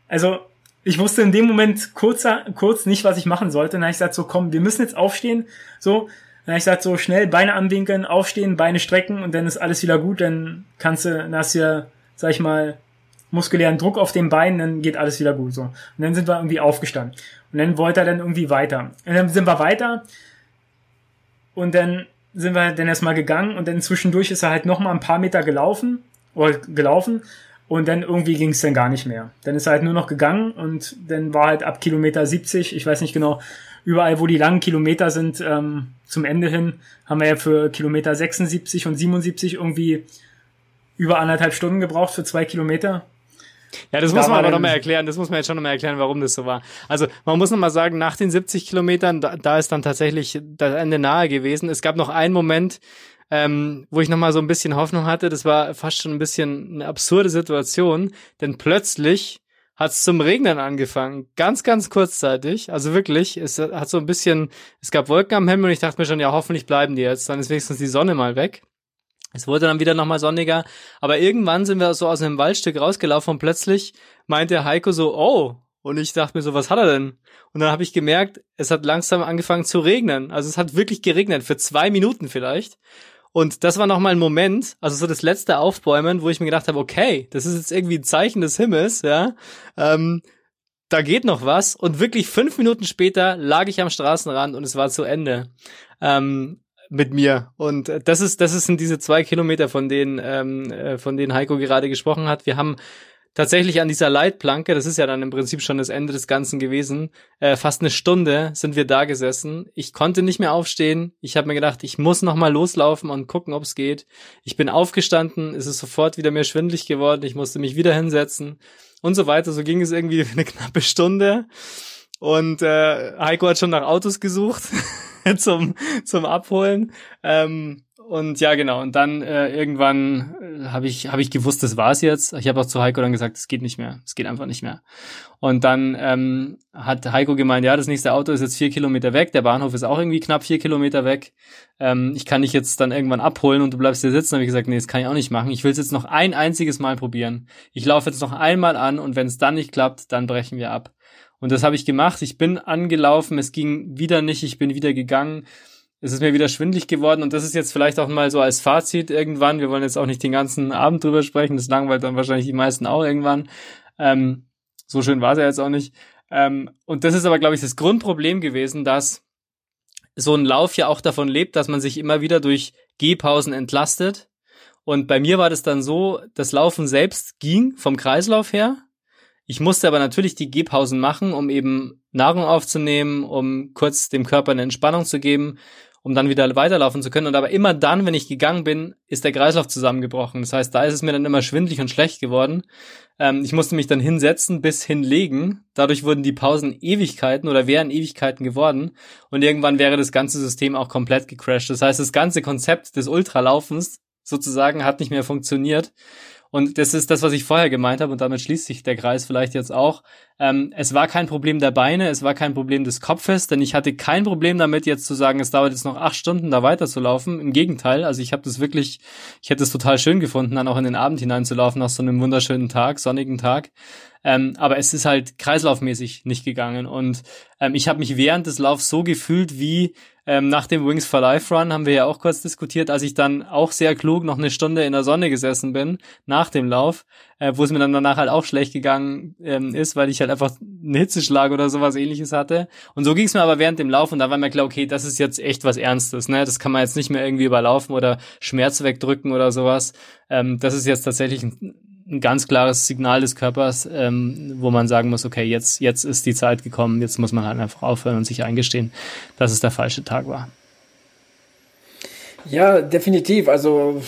Also ich wusste in dem Moment kurzer, kurz nicht, was ich machen sollte. Dann habe ich gesagt, so komm, wir müssen jetzt aufstehen. So, dann habe ich gesagt, so schnell Beine anwinkeln, aufstehen, Beine strecken und dann ist alles wieder gut. Dann kannst du, dann hast du ja, sag ich mal, muskulären Druck auf den Beinen, dann geht alles wieder gut so. Und dann sind wir irgendwie aufgestanden. Und dann wollte er dann irgendwie weiter. Und dann sind wir weiter und dann sind wir dann erstmal gegangen und dann zwischendurch ist er halt noch mal ein paar Meter gelaufen oder gelaufen und dann irgendwie ging es dann gar nicht mehr. Dann ist er halt nur noch gegangen und dann war halt ab Kilometer 70, ich weiß nicht genau, überall wo die langen Kilometer sind, ähm, zum Ende hin, haben wir ja für Kilometer 76 und 77 irgendwie über anderthalb Stunden gebraucht für zwei Kilometer. Ja, das Da muss man aber nochmal erklären. Das muss man jetzt schon nochmal erklären, warum das so war. Also man muss nochmal sagen, nach den 70 Kilometern, da, da ist dann tatsächlich das Ende nahe gewesen. Es gab noch einen Moment, ähm, wo ich nochmal so ein bisschen Hoffnung hatte. Das war fast schon ein bisschen eine absurde Situation, denn plötzlich hat es zum Regnen angefangen. Ganz, ganz kurzzeitig. Also wirklich, es hat so ein bisschen, es gab Wolken am Himmel und ich dachte mir schon, ja, hoffentlich bleiben die jetzt. Dann ist wenigstens die Sonne mal weg. Es wurde dann wieder nochmal sonniger, aber irgendwann sind wir so aus einem Waldstück rausgelaufen und plötzlich meinte Heiko so, oh, und ich dachte mir so, was hat er denn? Und dann habe ich gemerkt, es hat langsam angefangen zu regnen. Also es hat wirklich geregnet, für zwei Minuten vielleicht. Und das war nochmal ein Moment, also so das letzte Aufbäumen, wo ich mir gedacht habe, okay, das ist jetzt irgendwie ein Zeichen des Himmels, ja. Ähm, da geht noch was. Und wirklich fünf Minuten später lag ich am Straßenrand und es war zu Ende. Ähm, mit mir. Und äh, das ist, das sind diese zwei Kilometer, von denen, ähm, äh, von denen Heiko gerade gesprochen hat. Wir haben tatsächlich an dieser Leitplanke, das ist ja dann im Prinzip schon das Ende des Ganzen gewesen, äh, fast eine Stunde sind wir da gesessen. Ich konnte nicht mehr aufstehen. Ich habe mir gedacht, ich muss noch mal loslaufen und gucken, ob es geht. Ich bin aufgestanden, es ist sofort wieder mir schwindlig geworden. Ich musste mich wieder hinsetzen und so weiter. So ging es irgendwie eine knappe Stunde. Und äh, Heiko hat schon nach Autos gesucht zum, zum Abholen. Ähm, und ja, genau. Und dann äh, irgendwann äh, habe ich, hab ich gewusst, das war's jetzt. Ich habe auch zu Heiko dann gesagt, es geht nicht mehr. Es geht einfach nicht mehr. Und dann ähm, hat Heiko gemeint, ja, das nächste Auto ist jetzt vier Kilometer weg. Der Bahnhof ist auch irgendwie knapp vier Kilometer weg. Ähm, ich kann dich jetzt dann irgendwann abholen und du bleibst hier sitzen. Habe ich gesagt, nee, das kann ich auch nicht machen. Ich will es jetzt noch ein einziges Mal probieren. Ich laufe jetzt noch einmal an und wenn es dann nicht klappt, dann brechen wir ab. Und das habe ich gemacht. Ich bin angelaufen, es ging wieder nicht, ich bin wieder gegangen. es ist mir wieder schwindlig geworden und das ist jetzt vielleicht auch mal so als Fazit irgendwann. Wir wollen jetzt auch nicht den ganzen Abend drüber sprechen, das langweilt dann wahrscheinlich die meisten auch irgendwann. Ähm, so schön war es ja jetzt auch nicht. Ähm, und das ist aber, glaube ich, das Grundproblem gewesen, dass so ein Lauf ja auch davon lebt, dass man sich immer wieder durch Gehpausen entlastet. Und bei mir war das dann so, das Laufen selbst ging vom Kreislauf her. Ich musste aber natürlich die Gehpausen machen, um eben Nahrung aufzunehmen, um kurz dem Körper eine Entspannung zu geben um dann wieder weiterlaufen zu können. Und aber immer dann, wenn ich gegangen bin, ist der Kreislauf zusammengebrochen. Das heißt, da ist es mir dann immer schwindlig und schlecht geworden. Ähm, ich musste mich dann hinsetzen bis hinlegen. Dadurch wurden die Pausen Ewigkeiten oder wären Ewigkeiten geworden. Und irgendwann wäre das ganze System auch komplett gecrashed. Das heißt, das ganze Konzept des Ultralaufens sozusagen hat nicht mehr funktioniert. Und das ist das, was ich vorher gemeint habe, und damit schließt sich der Kreis vielleicht jetzt auch. Ähm, es war kein Problem der Beine, es war kein Problem des Kopfes, denn ich hatte kein Problem damit, jetzt zu sagen, es dauert jetzt noch acht Stunden, da weiterzulaufen. Im Gegenteil, also ich habe das wirklich, ich hätte es total schön gefunden, dann auch in den Abend hineinzulaufen nach so einem wunderschönen Tag, sonnigen Tag. Ähm, aber es ist halt kreislaufmäßig nicht gegangen. Und ähm, ich habe mich während des Laufs so gefühlt wie ähm, nach dem Wings for Life Run haben wir ja auch kurz diskutiert, als ich dann auch sehr klug noch eine Stunde in der Sonne gesessen bin nach dem Lauf, äh, wo es mir dann danach halt auch schlecht gegangen ähm, ist, weil ich halt einfach einen Hitzeschlag oder sowas ähnliches hatte. Und so ging es mir aber während dem Lauf und da war mir klar, okay, das ist jetzt echt was Ernstes, ne? Das kann man jetzt nicht mehr irgendwie überlaufen oder Schmerz wegdrücken oder sowas. Ähm, das ist jetzt tatsächlich ein ein ganz klares Signal des Körpers, ähm, wo man sagen muss, okay, jetzt, jetzt ist die Zeit gekommen, jetzt muss man halt einfach aufhören und sich eingestehen, dass es der falsche Tag war. Ja, definitiv. Also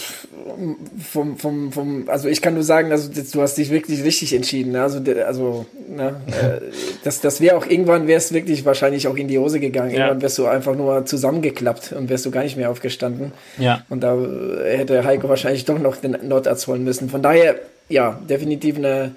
vom, vom, vom, also ich kann nur sagen, also du hast dich wirklich richtig entschieden. Ne? Also, also ne? Äh, das, das wäre auch irgendwann wäre es wirklich wahrscheinlich auch in die Hose gegangen. Ja. Irgendwann wärst du einfach nur zusammengeklappt und wärst du gar nicht mehr aufgestanden. Ja. Und da hätte Heiko wahrscheinlich doch noch den Notarzt holen müssen. Von daher ja, definitiv eine,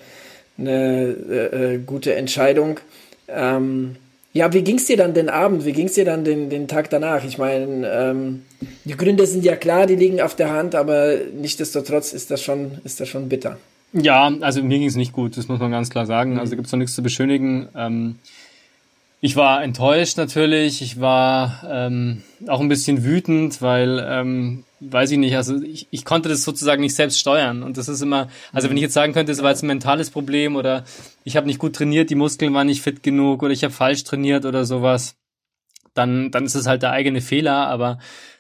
eine äh, äh, gute Entscheidung. Ähm, ja, wie ging es dir dann den Abend? Wie ging es dir dann den, den Tag danach? Ich meine, ähm, die Gründe sind ja klar, die liegen auf der Hand, aber nichtsdestotrotz ist das schon, ist das schon bitter. Ja, also mir ging es nicht gut, das muss man ganz klar sagen. Also gibt es noch nichts zu beschönigen. Ähm, ich war enttäuscht natürlich, ich war ähm, auch ein bisschen wütend, weil, ähm, weiß ich nicht, also ich, ich konnte das sozusagen nicht selbst steuern. Und das ist immer, also wenn ich jetzt sagen könnte, es war jetzt ein mentales Problem oder ich habe nicht gut trainiert, die Muskeln waren nicht fit genug oder ich habe falsch trainiert oder sowas, dann, dann ist es halt der eigene Fehler, aber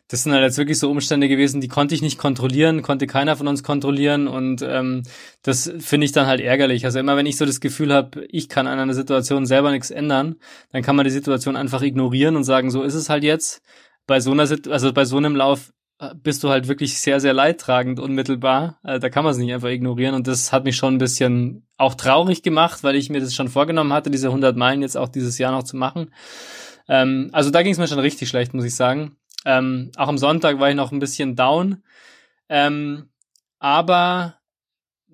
das sind halt jetzt wirklich so Umstände gewesen, die konnte ich nicht kontrollieren, konnte keiner von uns kontrollieren und ähm, das finde ich dann halt ärgerlich. Also immer wenn ich so das Gefühl habe, ich kann an einer Situation selber nichts ändern, dann kann man die Situation einfach ignorieren und sagen, so ist es halt jetzt. Bei so einer also bei so einem Lauf bist du halt wirklich sehr, sehr leidtragend unmittelbar. Also da kann man es nicht einfach ignorieren und das hat mich schon ein bisschen auch traurig gemacht, weil ich mir das schon vorgenommen hatte, diese 100 Meilen jetzt auch dieses Jahr noch zu machen. Ähm, also da ging es mir schon richtig schlecht, muss ich sagen. Ähm, auch am Sonntag war ich noch ein bisschen down. Ähm, aber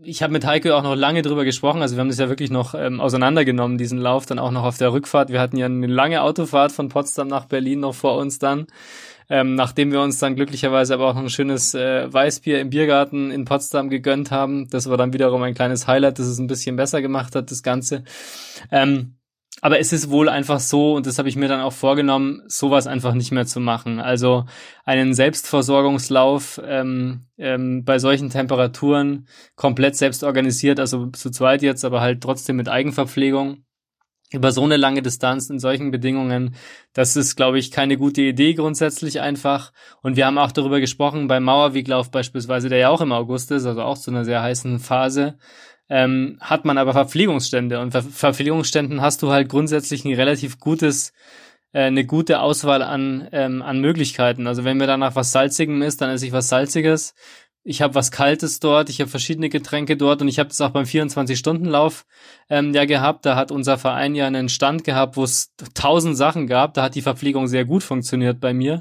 ich habe mit Heiko auch noch lange drüber gesprochen. Also wir haben das ja wirklich noch ähm, auseinandergenommen, diesen Lauf, dann auch noch auf der Rückfahrt. Wir hatten ja eine lange Autofahrt von Potsdam nach Berlin noch vor uns dann. Ähm, nachdem wir uns dann glücklicherweise aber auch noch ein schönes äh, Weißbier im Biergarten in Potsdam gegönnt haben. Das war dann wiederum ein kleines Highlight, das es ein bisschen besser gemacht hat, das Ganze. Ähm, aber es ist wohl einfach so, und das habe ich mir dann auch vorgenommen, sowas einfach nicht mehr zu machen. Also einen Selbstversorgungslauf ähm, ähm, bei solchen Temperaturen komplett selbst organisiert, also zu zweit jetzt, aber halt trotzdem mit Eigenverpflegung über so eine lange Distanz in solchen Bedingungen, das ist, glaube ich, keine gute Idee grundsätzlich einfach. Und wir haben auch darüber gesprochen beim Mauerweglauf beispielsweise, der ja auch im August ist, also auch zu einer sehr heißen Phase ähm, hat man aber Verpflegungsstände und Ver Verpflegungsständen hast du halt grundsätzlich ein relativ gutes äh, eine gute Auswahl an ähm, an Möglichkeiten. Also wenn mir danach was salzigem ist, dann esse ich was salziges. Ich habe was Kaltes dort, ich habe verschiedene Getränke dort und ich habe das auch beim 24-Stunden-Lauf ähm, ja gehabt. Da hat unser Verein ja einen Stand gehabt, wo es tausend Sachen gab. Da hat die Verpflegung sehr gut funktioniert bei mir.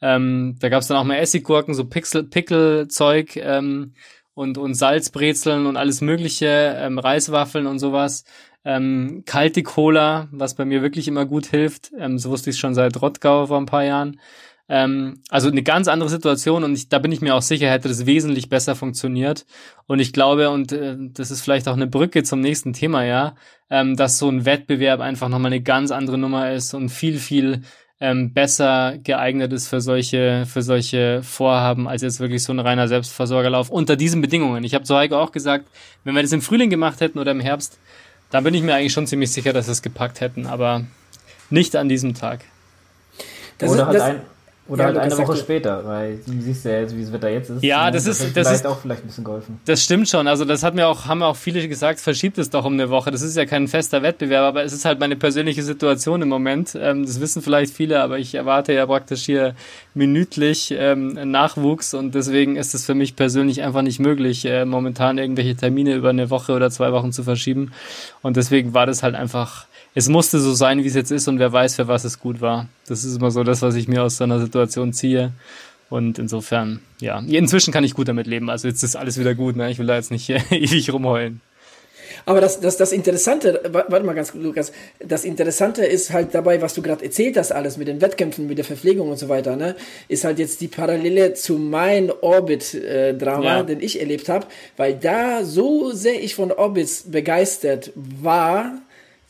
Ähm, da gab es dann auch mal Essiggurken, so Pixel, Pickelzeug. Ähm, und, und Salzbrezeln und alles mögliche, ähm, Reiswaffeln und sowas. Ähm, kalte Cola, was bei mir wirklich immer gut hilft. Ähm, so wusste ich schon seit Rottgau vor ein paar Jahren. Ähm, also eine ganz andere Situation und ich, da bin ich mir auch sicher, hätte das wesentlich besser funktioniert. Und ich glaube, und äh, das ist vielleicht auch eine Brücke zum nächsten Thema, ja, ähm, dass so ein Wettbewerb einfach nochmal eine ganz andere Nummer ist und viel, viel ähm, besser geeignet ist für solche, für solche Vorhaben, als jetzt wirklich so ein reiner Selbstversorgerlauf unter diesen Bedingungen. Ich habe zu Heiko auch gesagt, wenn wir das im Frühling gemacht hätten oder im Herbst, dann bin ich mir eigentlich schon ziemlich sicher, dass wir es gepackt hätten, aber nicht an diesem Tag. Das oder ist, halt ein, oder ja, halt eine Woche später, weil du siehst ja jetzt, wie das Wetter jetzt ist. Ja, das ist, das ist auch vielleicht ein bisschen geholfen. Das stimmt schon. Also das hat mir auch, haben auch viele gesagt, verschiebt es doch um eine Woche. Das ist ja kein fester Wettbewerb, aber es ist halt meine persönliche Situation im Moment. Ähm, das wissen vielleicht viele, aber ich erwarte ja praktisch hier minütlich ähm, Nachwuchs und deswegen ist es für mich persönlich einfach nicht möglich, äh, momentan irgendwelche Termine über eine Woche oder zwei Wochen zu verschieben. Und deswegen war das halt einfach es musste so sein, wie es jetzt ist und wer weiß, für was es gut war. Das ist immer so das, was ich mir aus so einer Situation ziehe. Und insofern, ja, inzwischen kann ich gut damit leben. Also jetzt ist alles wieder gut, ne? Ich will da jetzt nicht ewig rumheulen. Aber das, das, das Interessante, warte mal ganz kurz, Lukas, das Interessante ist halt dabei, was du gerade erzählt hast, alles mit den Wettkämpfen, mit der Verpflegung und so weiter, ne, ist halt jetzt die Parallele zu mein Orbit-Drama, ja. den ich erlebt habe, weil da so sehr ich von Orbits begeistert war,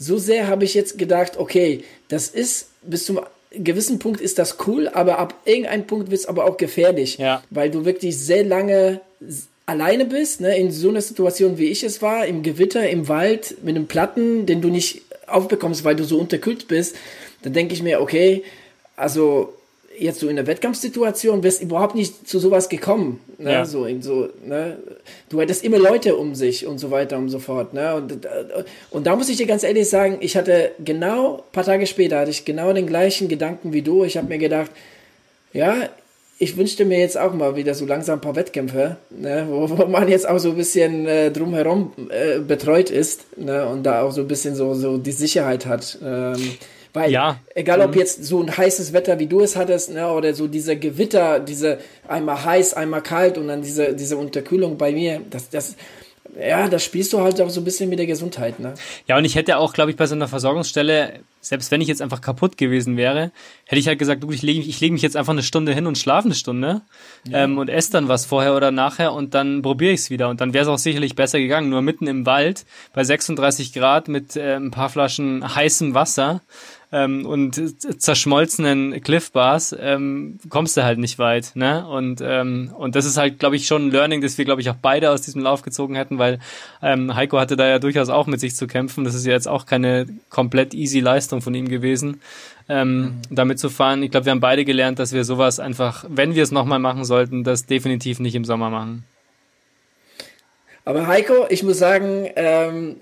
so sehr habe ich jetzt gedacht, okay, das ist bis zum gewissen Punkt ist das cool, aber ab irgendeinem Punkt wird es aber auch gefährlich, ja. weil du wirklich sehr lange alleine bist, ne, in so einer Situation wie ich es war, im Gewitter, im Wald, mit einem Platten, den du nicht aufbekommst, weil du so unterkühlt bist, dann denke ich mir, okay, also jetzt so in der Wettkampfsituation wärst überhaupt nicht zu sowas gekommen. Ne? Ja. So, so, ne? Du hättest immer Leute um sich und so weiter und so fort. Ne? Und, und da muss ich dir ganz ehrlich sagen, ich hatte genau, ein paar Tage später hatte ich genau den gleichen Gedanken wie du. Ich habe mir gedacht, ja, ich wünschte mir jetzt auch mal wieder so langsam ein paar Wettkämpfe, ne, wo, wo man jetzt auch so ein bisschen äh, drumherum äh, betreut ist ne, und da auch so ein bisschen so, so die Sicherheit hat. Ähm, weil, ja. egal ob mhm. jetzt so ein heißes Wetter, wie du es hattest, ne, oder so diese Gewitter, diese einmal heiß, einmal kalt und dann diese, diese Unterkühlung bei mir, das, das, ja, da spielst du halt auch so ein bisschen mit der Gesundheit, ne? Ja, und ich hätte auch, glaube ich, bei so einer Versorgungsstelle, selbst wenn ich jetzt einfach kaputt gewesen wäre, hätte ich halt gesagt, du, ich lege ich leg mich jetzt einfach eine Stunde hin und schlafe eine Stunde ja. ähm, und esse dann was vorher oder nachher und dann probiere ich es wieder. Und dann wäre es auch sicherlich besser gegangen. Nur mitten im Wald bei 36 Grad mit äh, ein paar Flaschen heißem Wasser ähm, und zerschmolzenen Cliff Bars ähm, kommst du halt nicht weit. Ne? Und, ähm, und das ist halt, glaube ich, schon ein Learning, das wir, glaube ich, auch beide aus diesem Lauf gezogen hätten, weil ähm, Heiko hatte da ja durchaus auch mit sich zu kämpfen. Das ist ja jetzt auch keine komplett easy Leistung von ihm gewesen, ähm, mhm. damit zu fahren. Ich glaube, wir haben beide gelernt, dass wir sowas einfach, wenn wir es nochmal machen sollten, das definitiv nicht im Sommer machen. Aber Heiko, ich muss sagen, ähm,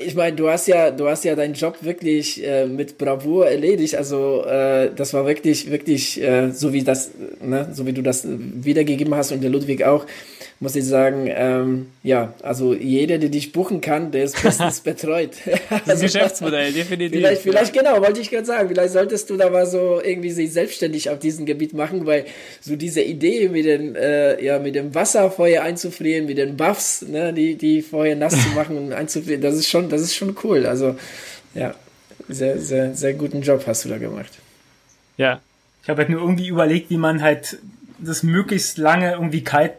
ich meine, du hast ja, du hast ja deinen Job wirklich äh, mit Bravour erledigt. Also äh, das war wirklich, wirklich äh, so wie das, ne, so wie du das wiedergegeben hast und der Ludwig auch muss ich sagen, ähm, ja, also jeder, der dich buchen kann, der ist bestens betreut. also, Geschäftsmodell, definitiv. Vielleicht, vielleicht ja. genau, wollte ich gerade sagen, vielleicht solltest du da mal so irgendwie sich selbstständig auf diesem Gebiet machen, weil so diese Idee mit den, äh, ja, mit dem Wasser vorher einzufrieren, mit den Buffs, ne, die, die vorher nass zu machen und einzufrieren, das ist schon, das ist schon cool. Also, ja, sehr, sehr, sehr guten Job hast du da gemacht. Ja. Ich habe halt nur irgendwie überlegt, wie man halt das möglichst lange irgendwie kalt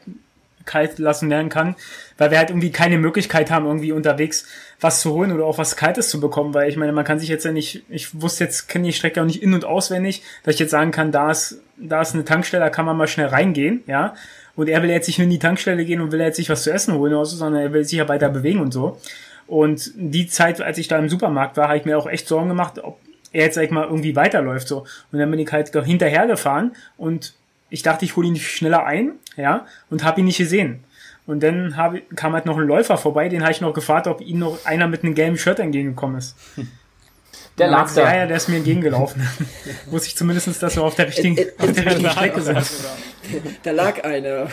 kalt lassen werden kann, weil wir halt irgendwie keine Möglichkeit haben, irgendwie unterwegs was zu holen oder auch was Kaltes zu bekommen, weil ich meine, man kann sich jetzt ja nicht, ich wusste jetzt, kenne die Strecke auch nicht in- und auswendig, dass ich jetzt sagen kann, da ist, da ist eine Tankstelle, da kann man mal schnell reingehen, ja. Und er will jetzt nicht nur in die Tankstelle gehen und will jetzt nicht was zu essen holen oder so, sondern er will sich ja weiter bewegen und so. Und die Zeit, als ich da im Supermarkt war, habe ich mir auch echt Sorgen gemacht, ob er jetzt, sag ich mal, irgendwie weiterläuft so. Und dann bin ich halt hinterhergefahren und ich dachte, ich hole ihn schneller ein, ja, und habe ihn nicht gesehen. Und dann hab, kam halt noch ein Läufer vorbei, den habe ich noch gefragt, ob ihm noch einer mit einem gelben Shirt entgegengekommen ist. Der lag da. Ja, ja, der ist mir entgegengelaufen. Wusste ich zumindest, dass wir auf der richtigen, auf der richtigen Strecke sind. Da lag einer.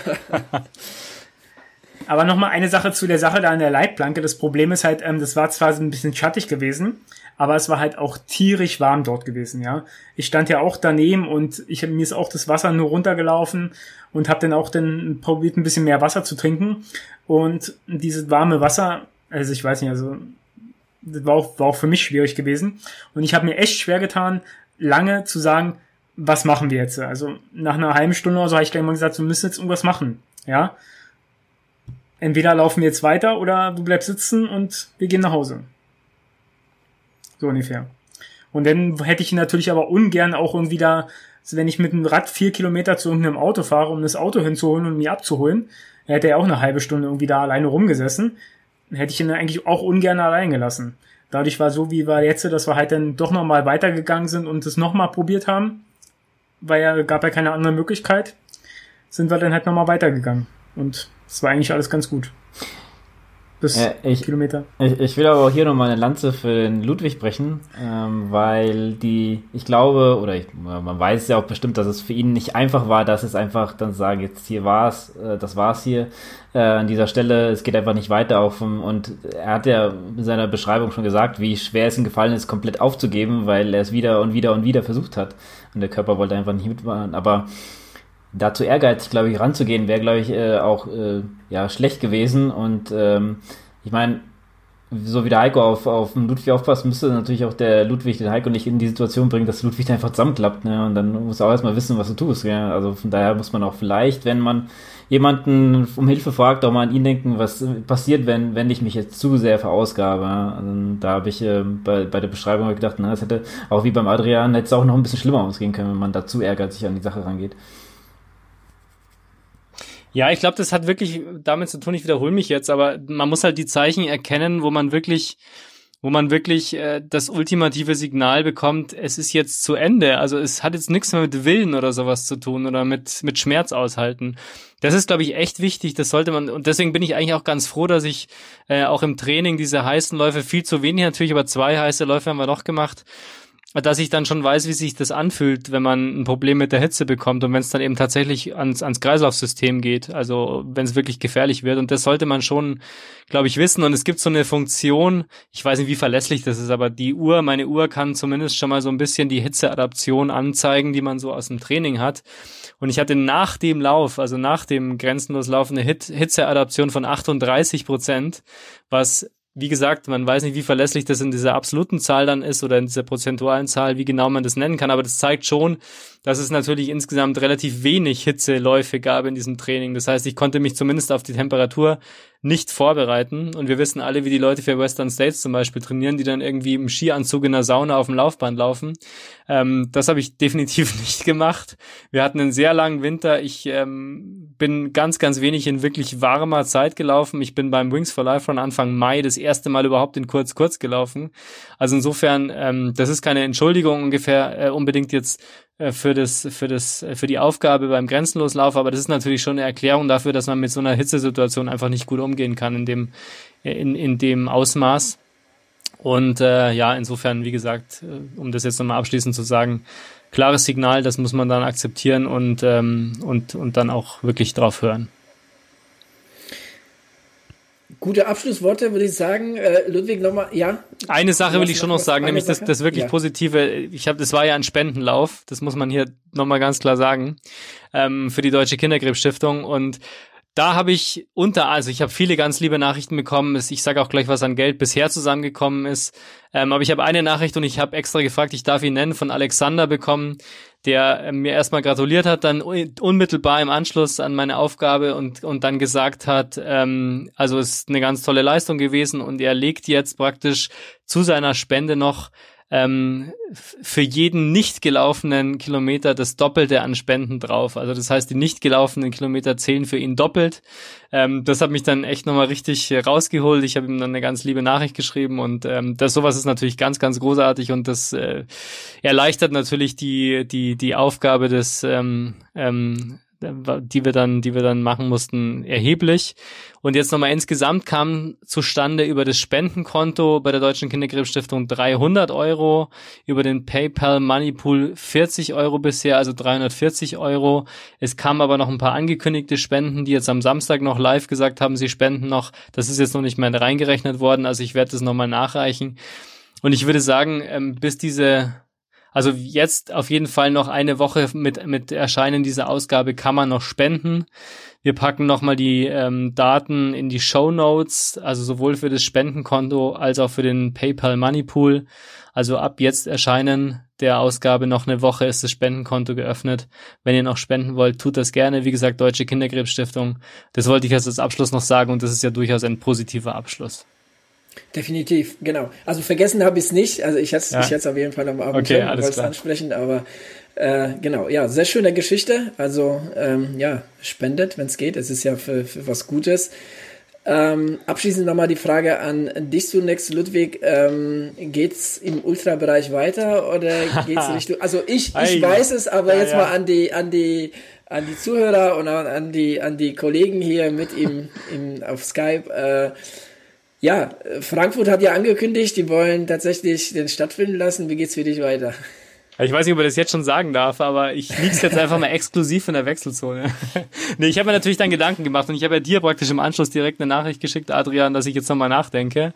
Aber nochmal eine Sache zu der Sache da an der Leitplanke. Das Problem ist halt, ähm, das war zwar so ein bisschen schattig gewesen, aber es war halt auch tierisch warm dort gewesen, ja. Ich stand ja auch daneben und ich mir ist auch das Wasser nur runtergelaufen und habe dann auch dann probiert ein bisschen mehr Wasser zu trinken und dieses warme Wasser, also ich weiß nicht, also das war auch, war auch für mich schwierig gewesen und ich habe mir echt schwer getan, lange zu sagen, was machen wir jetzt? Also nach einer halben Stunde oder so habe ich gleich mal gesagt, wir müssen jetzt irgendwas machen, ja. Entweder laufen wir jetzt weiter oder du bleibst sitzen und wir gehen nach Hause. So ungefähr. Und dann hätte ich ihn natürlich aber ungern auch irgendwie da, wenn ich mit dem Rad vier Kilometer zu irgendeinem Auto fahre, um das Auto hinzuholen und mir abzuholen, hätte er auch eine halbe Stunde irgendwie da alleine rumgesessen, hätte ich ihn eigentlich auch ungern allein gelassen. Dadurch war so, wie war jetzt, dass wir halt dann doch nochmal weitergegangen sind und es nochmal probiert haben, weil ja gab ja keine andere Möglichkeit, sind wir dann halt nochmal weitergegangen. Und es war eigentlich alles ganz gut bis äh, ich, Kilometer. Ich, ich, will aber auch hier nochmal eine Lanze für den Ludwig brechen, ähm, weil die, ich glaube, oder ich, man weiß ja auch bestimmt, dass es für ihn nicht einfach war, dass es einfach dann sagen, jetzt hier war's, äh, das war's hier äh, an dieser Stelle, es geht einfach nicht weiter auf und er hat ja in seiner Beschreibung schon gesagt, wie schwer es ihm gefallen ist, komplett aufzugeben, weil er es wieder und wieder und wieder versucht hat. Und der Körper wollte einfach nicht mitmachen, aber dazu ehrgeizig, glaube ich, ranzugehen, wäre, glaube ich, äh, auch äh, ja, schlecht gewesen. Und ähm, ich meine, so wie der Heiko auf, auf Ludwig aufpasst, müsste natürlich auch der Ludwig den Heiko nicht in die Situation bringen, dass Ludwig einfach zusammenklappt. Ne? Und dann muss er auch erstmal wissen, was du tust. Ja? Also von daher muss man auch vielleicht, wenn man jemanden um Hilfe fragt, auch mal an ihn denken, was passiert, wenn, wenn ich mich jetzt zu sehr verausgabe. Also, da habe ich äh, bei, bei der Beschreibung gedacht, na, es hätte auch wie beim Adrian, hätte es auch noch ein bisschen schlimmer ausgehen können, wenn man da zu ehrgeizig an die Sache rangeht. Ja, ich glaube, das hat wirklich damit zu tun, ich wiederhole mich jetzt, aber man muss halt die Zeichen erkennen, wo man wirklich wo man wirklich äh, das ultimative Signal bekommt, es ist jetzt zu Ende. Also es hat jetzt nichts mehr mit Willen oder sowas zu tun oder mit, mit Schmerz aushalten. Das ist, glaube ich, echt wichtig. Das sollte man, und deswegen bin ich eigentlich auch ganz froh, dass ich äh, auch im Training diese heißen Läufe, viel zu wenig natürlich, aber zwei heiße Läufe haben wir noch gemacht, dass ich dann schon weiß, wie sich das anfühlt, wenn man ein Problem mit der Hitze bekommt und wenn es dann eben tatsächlich ans, ans Kreislaufsystem geht, also wenn es wirklich gefährlich wird. Und das sollte man schon, glaube ich, wissen. Und es gibt so eine Funktion, ich weiß nicht, wie verlässlich das ist, aber die Uhr, meine Uhr kann zumindest schon mal so ein bisschen die Hitzeadaption anzeigen, die man so aus dem Training hat. Und ich hatte nach dem Lauf, also nach dem grenzenlos laufende Hit Hitzeadaption von 38 Prozent, was wie gesagt, man weiß nicht, wie verlässlich das in dieser absoluten Zahl dann ist oder in dieser prozentualen Zahl, wie genau man das nennen kann, aber das zeigt schon, dass es natürlich insgesamt relativ wenig Hitzeläufe gab in diesem Training. Das heißt, ich konnte mich zumindest auf die Temperatur nicht vorbereiten. Und wir wissen alle, wie die Leute für Western States zum Beispiel trainieren, die dann irgendwie im Skianzug in der Sauna auf dem Laufband laufen. Ähm, das habe ich definitiv nicht gemacht. Wir hatten einen sehr langen Winter. Ich ähm, bin ganz, ganz wenig in wirklich warmer Zeit gelaufen. Ich bin beim Wings for Life von Anfang Mai das erste Mal überhaupt in kurz, kurz gelaufen. Also insofern, ähm, das ist keine Entschuldigung ungefähr äh, unbedingt jetzt für das, für das, äh, für die Aufgabe beim Grenzenloslauf, aber das ist natürlich schon eine Erklärung dafür, dass man mit so einer Hitzesituation einfach nicht gut umgehen kann in dem, in, in dem Ausmaß. Und äh, ja, insofern, wie gesagt, äh, um das jetzt nochmal abschließend zu sagen, klares Signal, das muss man dann akzeptieren und, ähm, und, und dann auch wirklich drauf hören. Gute Abschlussworte, würde ich sagen. Äh, Ludwig, nochmal, ja. Eine Sache will ich schon noch sagen, nämlich das, das wirklich ja. Positive. Ich habe, das war ja ein Spendenlauf, das muss man hier nochmal ganz klar sagen, ähm, für die Deutsche Kinderkrebsstiftung. Und da habe ich unter, also ich habe viele ganz liebe Nachrichten bekommen. Ich sage auch gleich, was an Geld bisher zusammengekommen ist. Ähm, aber ich habe eine Nachricht und ich habe extra gefragt, ich darf ihn nennen, von Alexander bekommen, der äh, mir erstmal gratuliert hat, dann unmittelbar im Anschluss an meine Aufgabe und, und dann gesagt hat, ähm, also es ist eine ganz tolle Leistung gewesen und er legt jetzt praktisch zu seiner Spende noch ähm, für jeden nicht gelaufenen Kilometer das Doppelte an Spenden drauf. Also das heißt, die nicht gelaufenen Kilometer zählen für ihn doppelt. Ähm, das hat mich dann echt nochmal richtig rausgeholt. Ich habe ihm dann eine ganz liebe Nachricht geschrieben und ähm, das sowas ist natürlich ganz, ganz großartig und das äh, erleichtert natürlich die die die Aufgabe des ähm, ähm, die wir dann, die wir dann machen mussten, erheblich. Und jetzt nochmal insgesamt kam zustande über das Spendenkonto bei der Deutschen Kinderkrebsstiftung 300 Euro, über den PayPal Moneypool 40 Euro bisher, also 340 Euro. Es kamen aber noch ein paar angekündigte Spenden, die jetzt am Samstag noch live gesagt haben, sie spenden noch. Das ist jetzt noch nicht mehr reingerechnet worden, also ich werde das nochmal nachreichen. Und ich würde sagen, ähm, bis diese also jetzt auf jeden Fall noch eine Woche mit, mit Erscheinen dieser Ausgabe kann man noch spenden. Wir packen nochmal die ähm, Daten in die Show Notes, also sowohl für das Spendenkonto als auch für den PayPal Money Pool. Also ab jetzt erscheinen der Ausgabe noch eine Woche ist das Spendenkonto geöffnet. Wenn ihr noch spenden wollt, tut das gerne. Wie gesagt, Deutsche Kinderkrebsstiftung. Das wollte ich als Abschluss noch sagen und das ist ja durchaus ein positiver Abschluss. Definitiv, genau. Also vergessen habe ich es nicht. Also ich hätte es ja. auf jeden Fall am Abend okay, alles ansprechen, aber äh, genau, ja, sehr schöne Geschichte. Also ähm, ja, spendet, wenn es geht. Es ist ja für, für was Gutes. Ähm, abschließend nochmal die Frage an dich zunächst, Ludwig. Ähm, geht's im Ultrabereich weiter oder geht's Richtung? Also ich, ich weiß es, aber ja, jetzt ja. mal an die, an die, an die Zuhörer und an die, an die Kollegen hier mit im, im auf Skype. Äh, ja, Frankfurt hat ja angekündigt, die wollen tatsächlich den stattfinden lassen. Wie geht's für dich weiter? Ich weiß nicht, ob ich das jetzt schon sagen darf, aber ich lieg's jetzt einfach mal exklusiv in der Wechselzone. nee, ich habe mir natürlich dann Gedanken gemacht und ich habe ja dir praktisch im Anschluss direkt eine Nachricht geschickt, Adrian, dass ich jetzt nochmal nachdenke.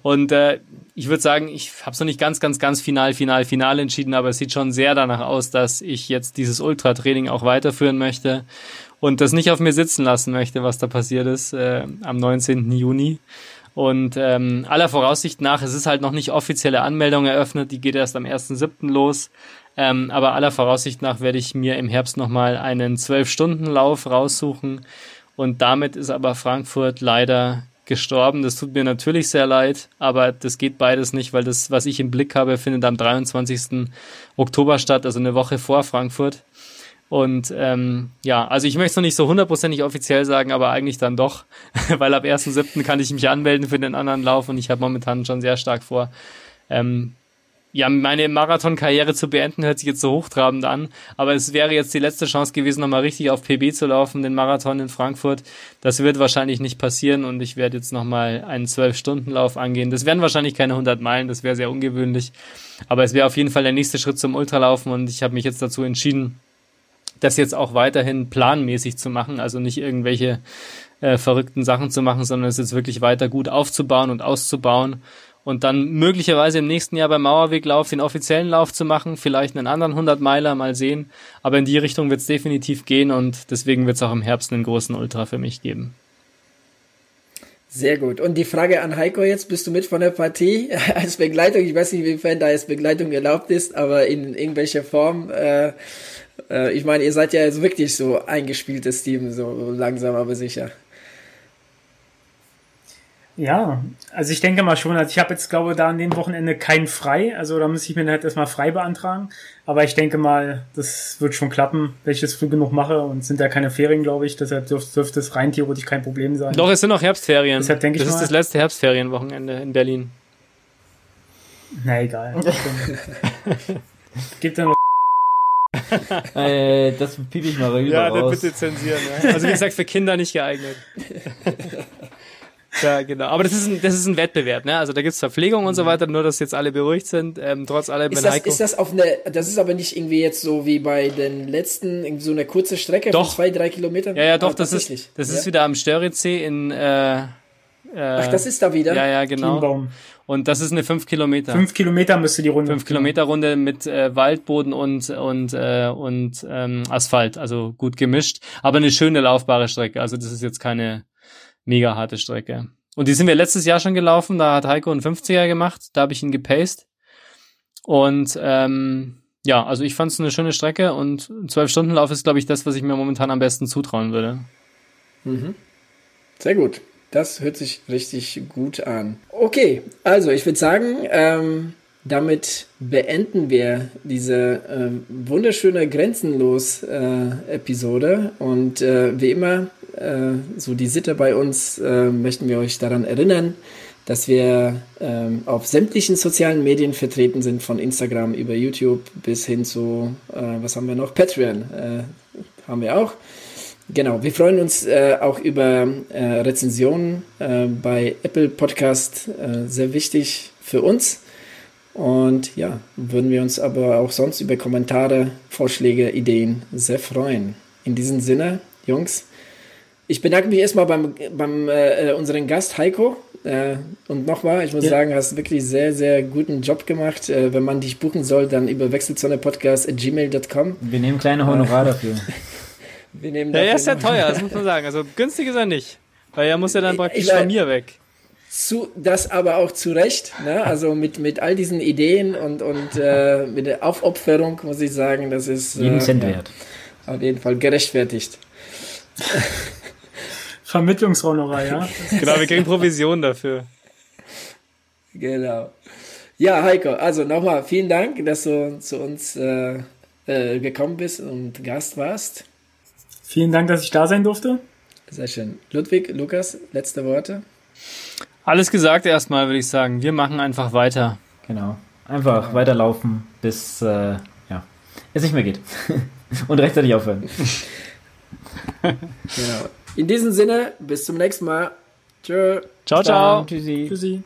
Und äh, ich würde sagen, ich habe es noch nicht ganz, ganz, ganz final, final, final entschieden, aber es sieht schon sehr danach aus, dass ich jetzt dieses Ultra-Training auch weiterführen möchte und das nicht auf mir sitzen lassen möchte, was da passiert ist äh, am 19. Juni. Und ähm, aller Voraussicht nach, es ist halt noch nicht offizielle Anmeldung eröffnet, die geht erst am 1.7. los. Ähm, aber aller Voraussicht nach werde ich mir im Herbst nochmal einen 12-Stunden-Lauf raussuchen. Und damit ist aber Frankfurt leider gestorben. Das tut mir natürlich sehr leid, aber das geht beides nicht, weil das, was ich im Blick habe, findet am 23. Oktober statt, also eine Woche vor Frankfurt. Und ähm, ja, also ich möchte es noch nicht so hundertprozentig offiziell sagen, aber eigentlich dann doch, weil ab 1.7. kann ich mich anmelden für den anderen Lauf und ich habe momentan schon sehr stark vor, ähm, ja, meine Marathon-Karriere zu beenden, hört sich jetzt so hochtrabend an, aber es wäre jetzt die letzte Chance gewesen, nochmal richtig auf PB zu laufen, den Marathon in Frankfurt. Das wird wahrscheinlich nicht passieren und ich werde jetzt nochmal einen 12-Stunden-Lauf angehen. Das wären wahrscheinlich keine 100 Meilen, das wäre sehr ungewöhnlich, aber es wäre auf jeden Fall der nächste Schritt zum Ultralaufen und ich habe mich jetzt dazu entschieden, das jetzt auch weiterhin planmäßig zu machen, also nicht irgendwelche äh, verrückten Sachen zu machen, sondern es jetzt wirklich weiter gut aufzubauen und auszubauen und dann möglicherweise im nächsten Jahr beim Mauerweglauf den offiziellen Lauf zu machen, vielleicht einen anderen 100 Meiler mal sehen, aber in die Richtung wird es definitiv gehen und deswegen wird es auch im Herbst einen großen Ultra für mich geben. Sehr gut. Und die Frage an Heiko jetzt, bist du mit von der Partie als Begleitung? Ich weiß nicht, inwiefern da jetzt Begleitung erlaubt ist, aber in irgendwelcher Form äh, äh, ich meine, ihr seid ja jetzt wirklich so eingespieltes Team, so langsam aber sicher. Ja, also ich denke mal schon, also ich habe jetzt glaube da an dem Wochenende keinen frei, also da muss ich mir halt erstmal frei beantragen, aber ich denke mal, das wird schon klappen, wenn ich das früh genug mache und sind ja keine Ferien, glaube ich, deshalb dürfte, es rein theoretisch kein Problem sein. Doch, es sind noch Herbstferien. Deshalb denke ich das mal, ist das letzte Herbstferienwochenende in Berlin. Na egal. Gibt dann noch äh, das piep ich mal rüber Ja, raus. bitte zensieren. Ja. Also wie gesagt, für Kinder nicht geeignet. Ja, genau. Aber das ist ein, das ist ein Wettbewerb, ne? Also da gibt's Verpflegung und so weiter, nur dass jetzt alle beruhigt sind. Ähm, trotz allem, ist das, Heiko ist das auf eine, das ist aber nicht irgendwie jetzt so wie bei den letzten, so eine kurze Strecke doch. von zwei, drei Kilometern? Ja, ja, doch, ah, das ist, das ja. ist wieder am Störritzsee in, äh, äh, Ach, das ist da wieder? Ja, ja, genau. Kienbaum. Und das ist eine 5 Kilometer. 5 Kilometer müsste die Runde. 5 Kilometer Runde mit äh, Waldboden und und äh, und ähm, Asphalt, also gut gemischt, aber eine schöne laufbare Strecke. Also das ist jetzt keine mega harte Strecke. Und die sind wir letztes Jahr schon gelaufen. Da hat Heiko einen 50er gemacht. Da habe ich ihn gepaced. Und ähm, ja, also ich fand es eine schöne Strecke und 12 Stunden Lauf ist, glaube ich, das, was ich mir momentan am besten zutrauen würde. Mhm. Sehr gut. Das hört sich richtig gut an. Okay, also ich würde sagen, ähm, damit beenden wir diese äh, wunderschöne Grenzenlos-Episode. Äh, Und äh, wie immer, äh, so die Sitte bei uns, äh, möchten wir euch daran erinnern, dass wir ähm, auf sämtlichen sozialen Medien vertreten sind, von Instagram über YouTube bis hin zu, äh, was haben wir noch? Patreon haben wir auch. Genau, wir freuen uns äh, auch über äh, Rezensionen äh, bei Apple Podcast, äh, sehr wichtig für uns. Und ja, würden wir uns aber auch sonst über Kommentare, Vorschläge, Ideen sehr freuen. In diesem Sinne, Jungs, ich bedanke mich erstmal beim, beim äh, unseren Gast Heiko. Äh, und nochmal, ich muss ja. sagen, hast wirklich sehr, sehr guten Job gemacht. wenn man dich buchen soll, dann über wechselzonepodcast.gmail.com. Wir nehmen kleine Honorar dafür. Wir nehmen ja, er ist ja teuer, das muss man sagen. Also günstig ist er nicht. Weil er muss ja dann praktisch ich, von mir weg. Zu, das aber auch zu Recht, ne? also mit, mit all diesen Ideen und, und äh, mit der Aufopferung muss ich sagen, das ist jeden äh, Cent wert. Ja, auf jeden Fall gerechtfertigt. Vermittlungshonorar, ja. genau, wir kriegen Provision dafür. Genau. Ja, Heiko, also nochmal vielen Dank, dass du zu uns äh, äh, gekommen bist und Gast warst. Vielen Dank, dass ich da sein durfte. Sehr schön. Ludwig, Lukas, letzte Worte. Alles gesagt erstmal, würde ich sagen. Wir machen einfach weiter. Genau. Einfach genau. weiterlaufen, bis äh, ja, es nicht mehr geht. und rechtzeitig aufhören. genau. In diesem Sinne, bis zum nächsten Mal. Tschö. Ciao, ciao. Tschüssi. Tschüssi.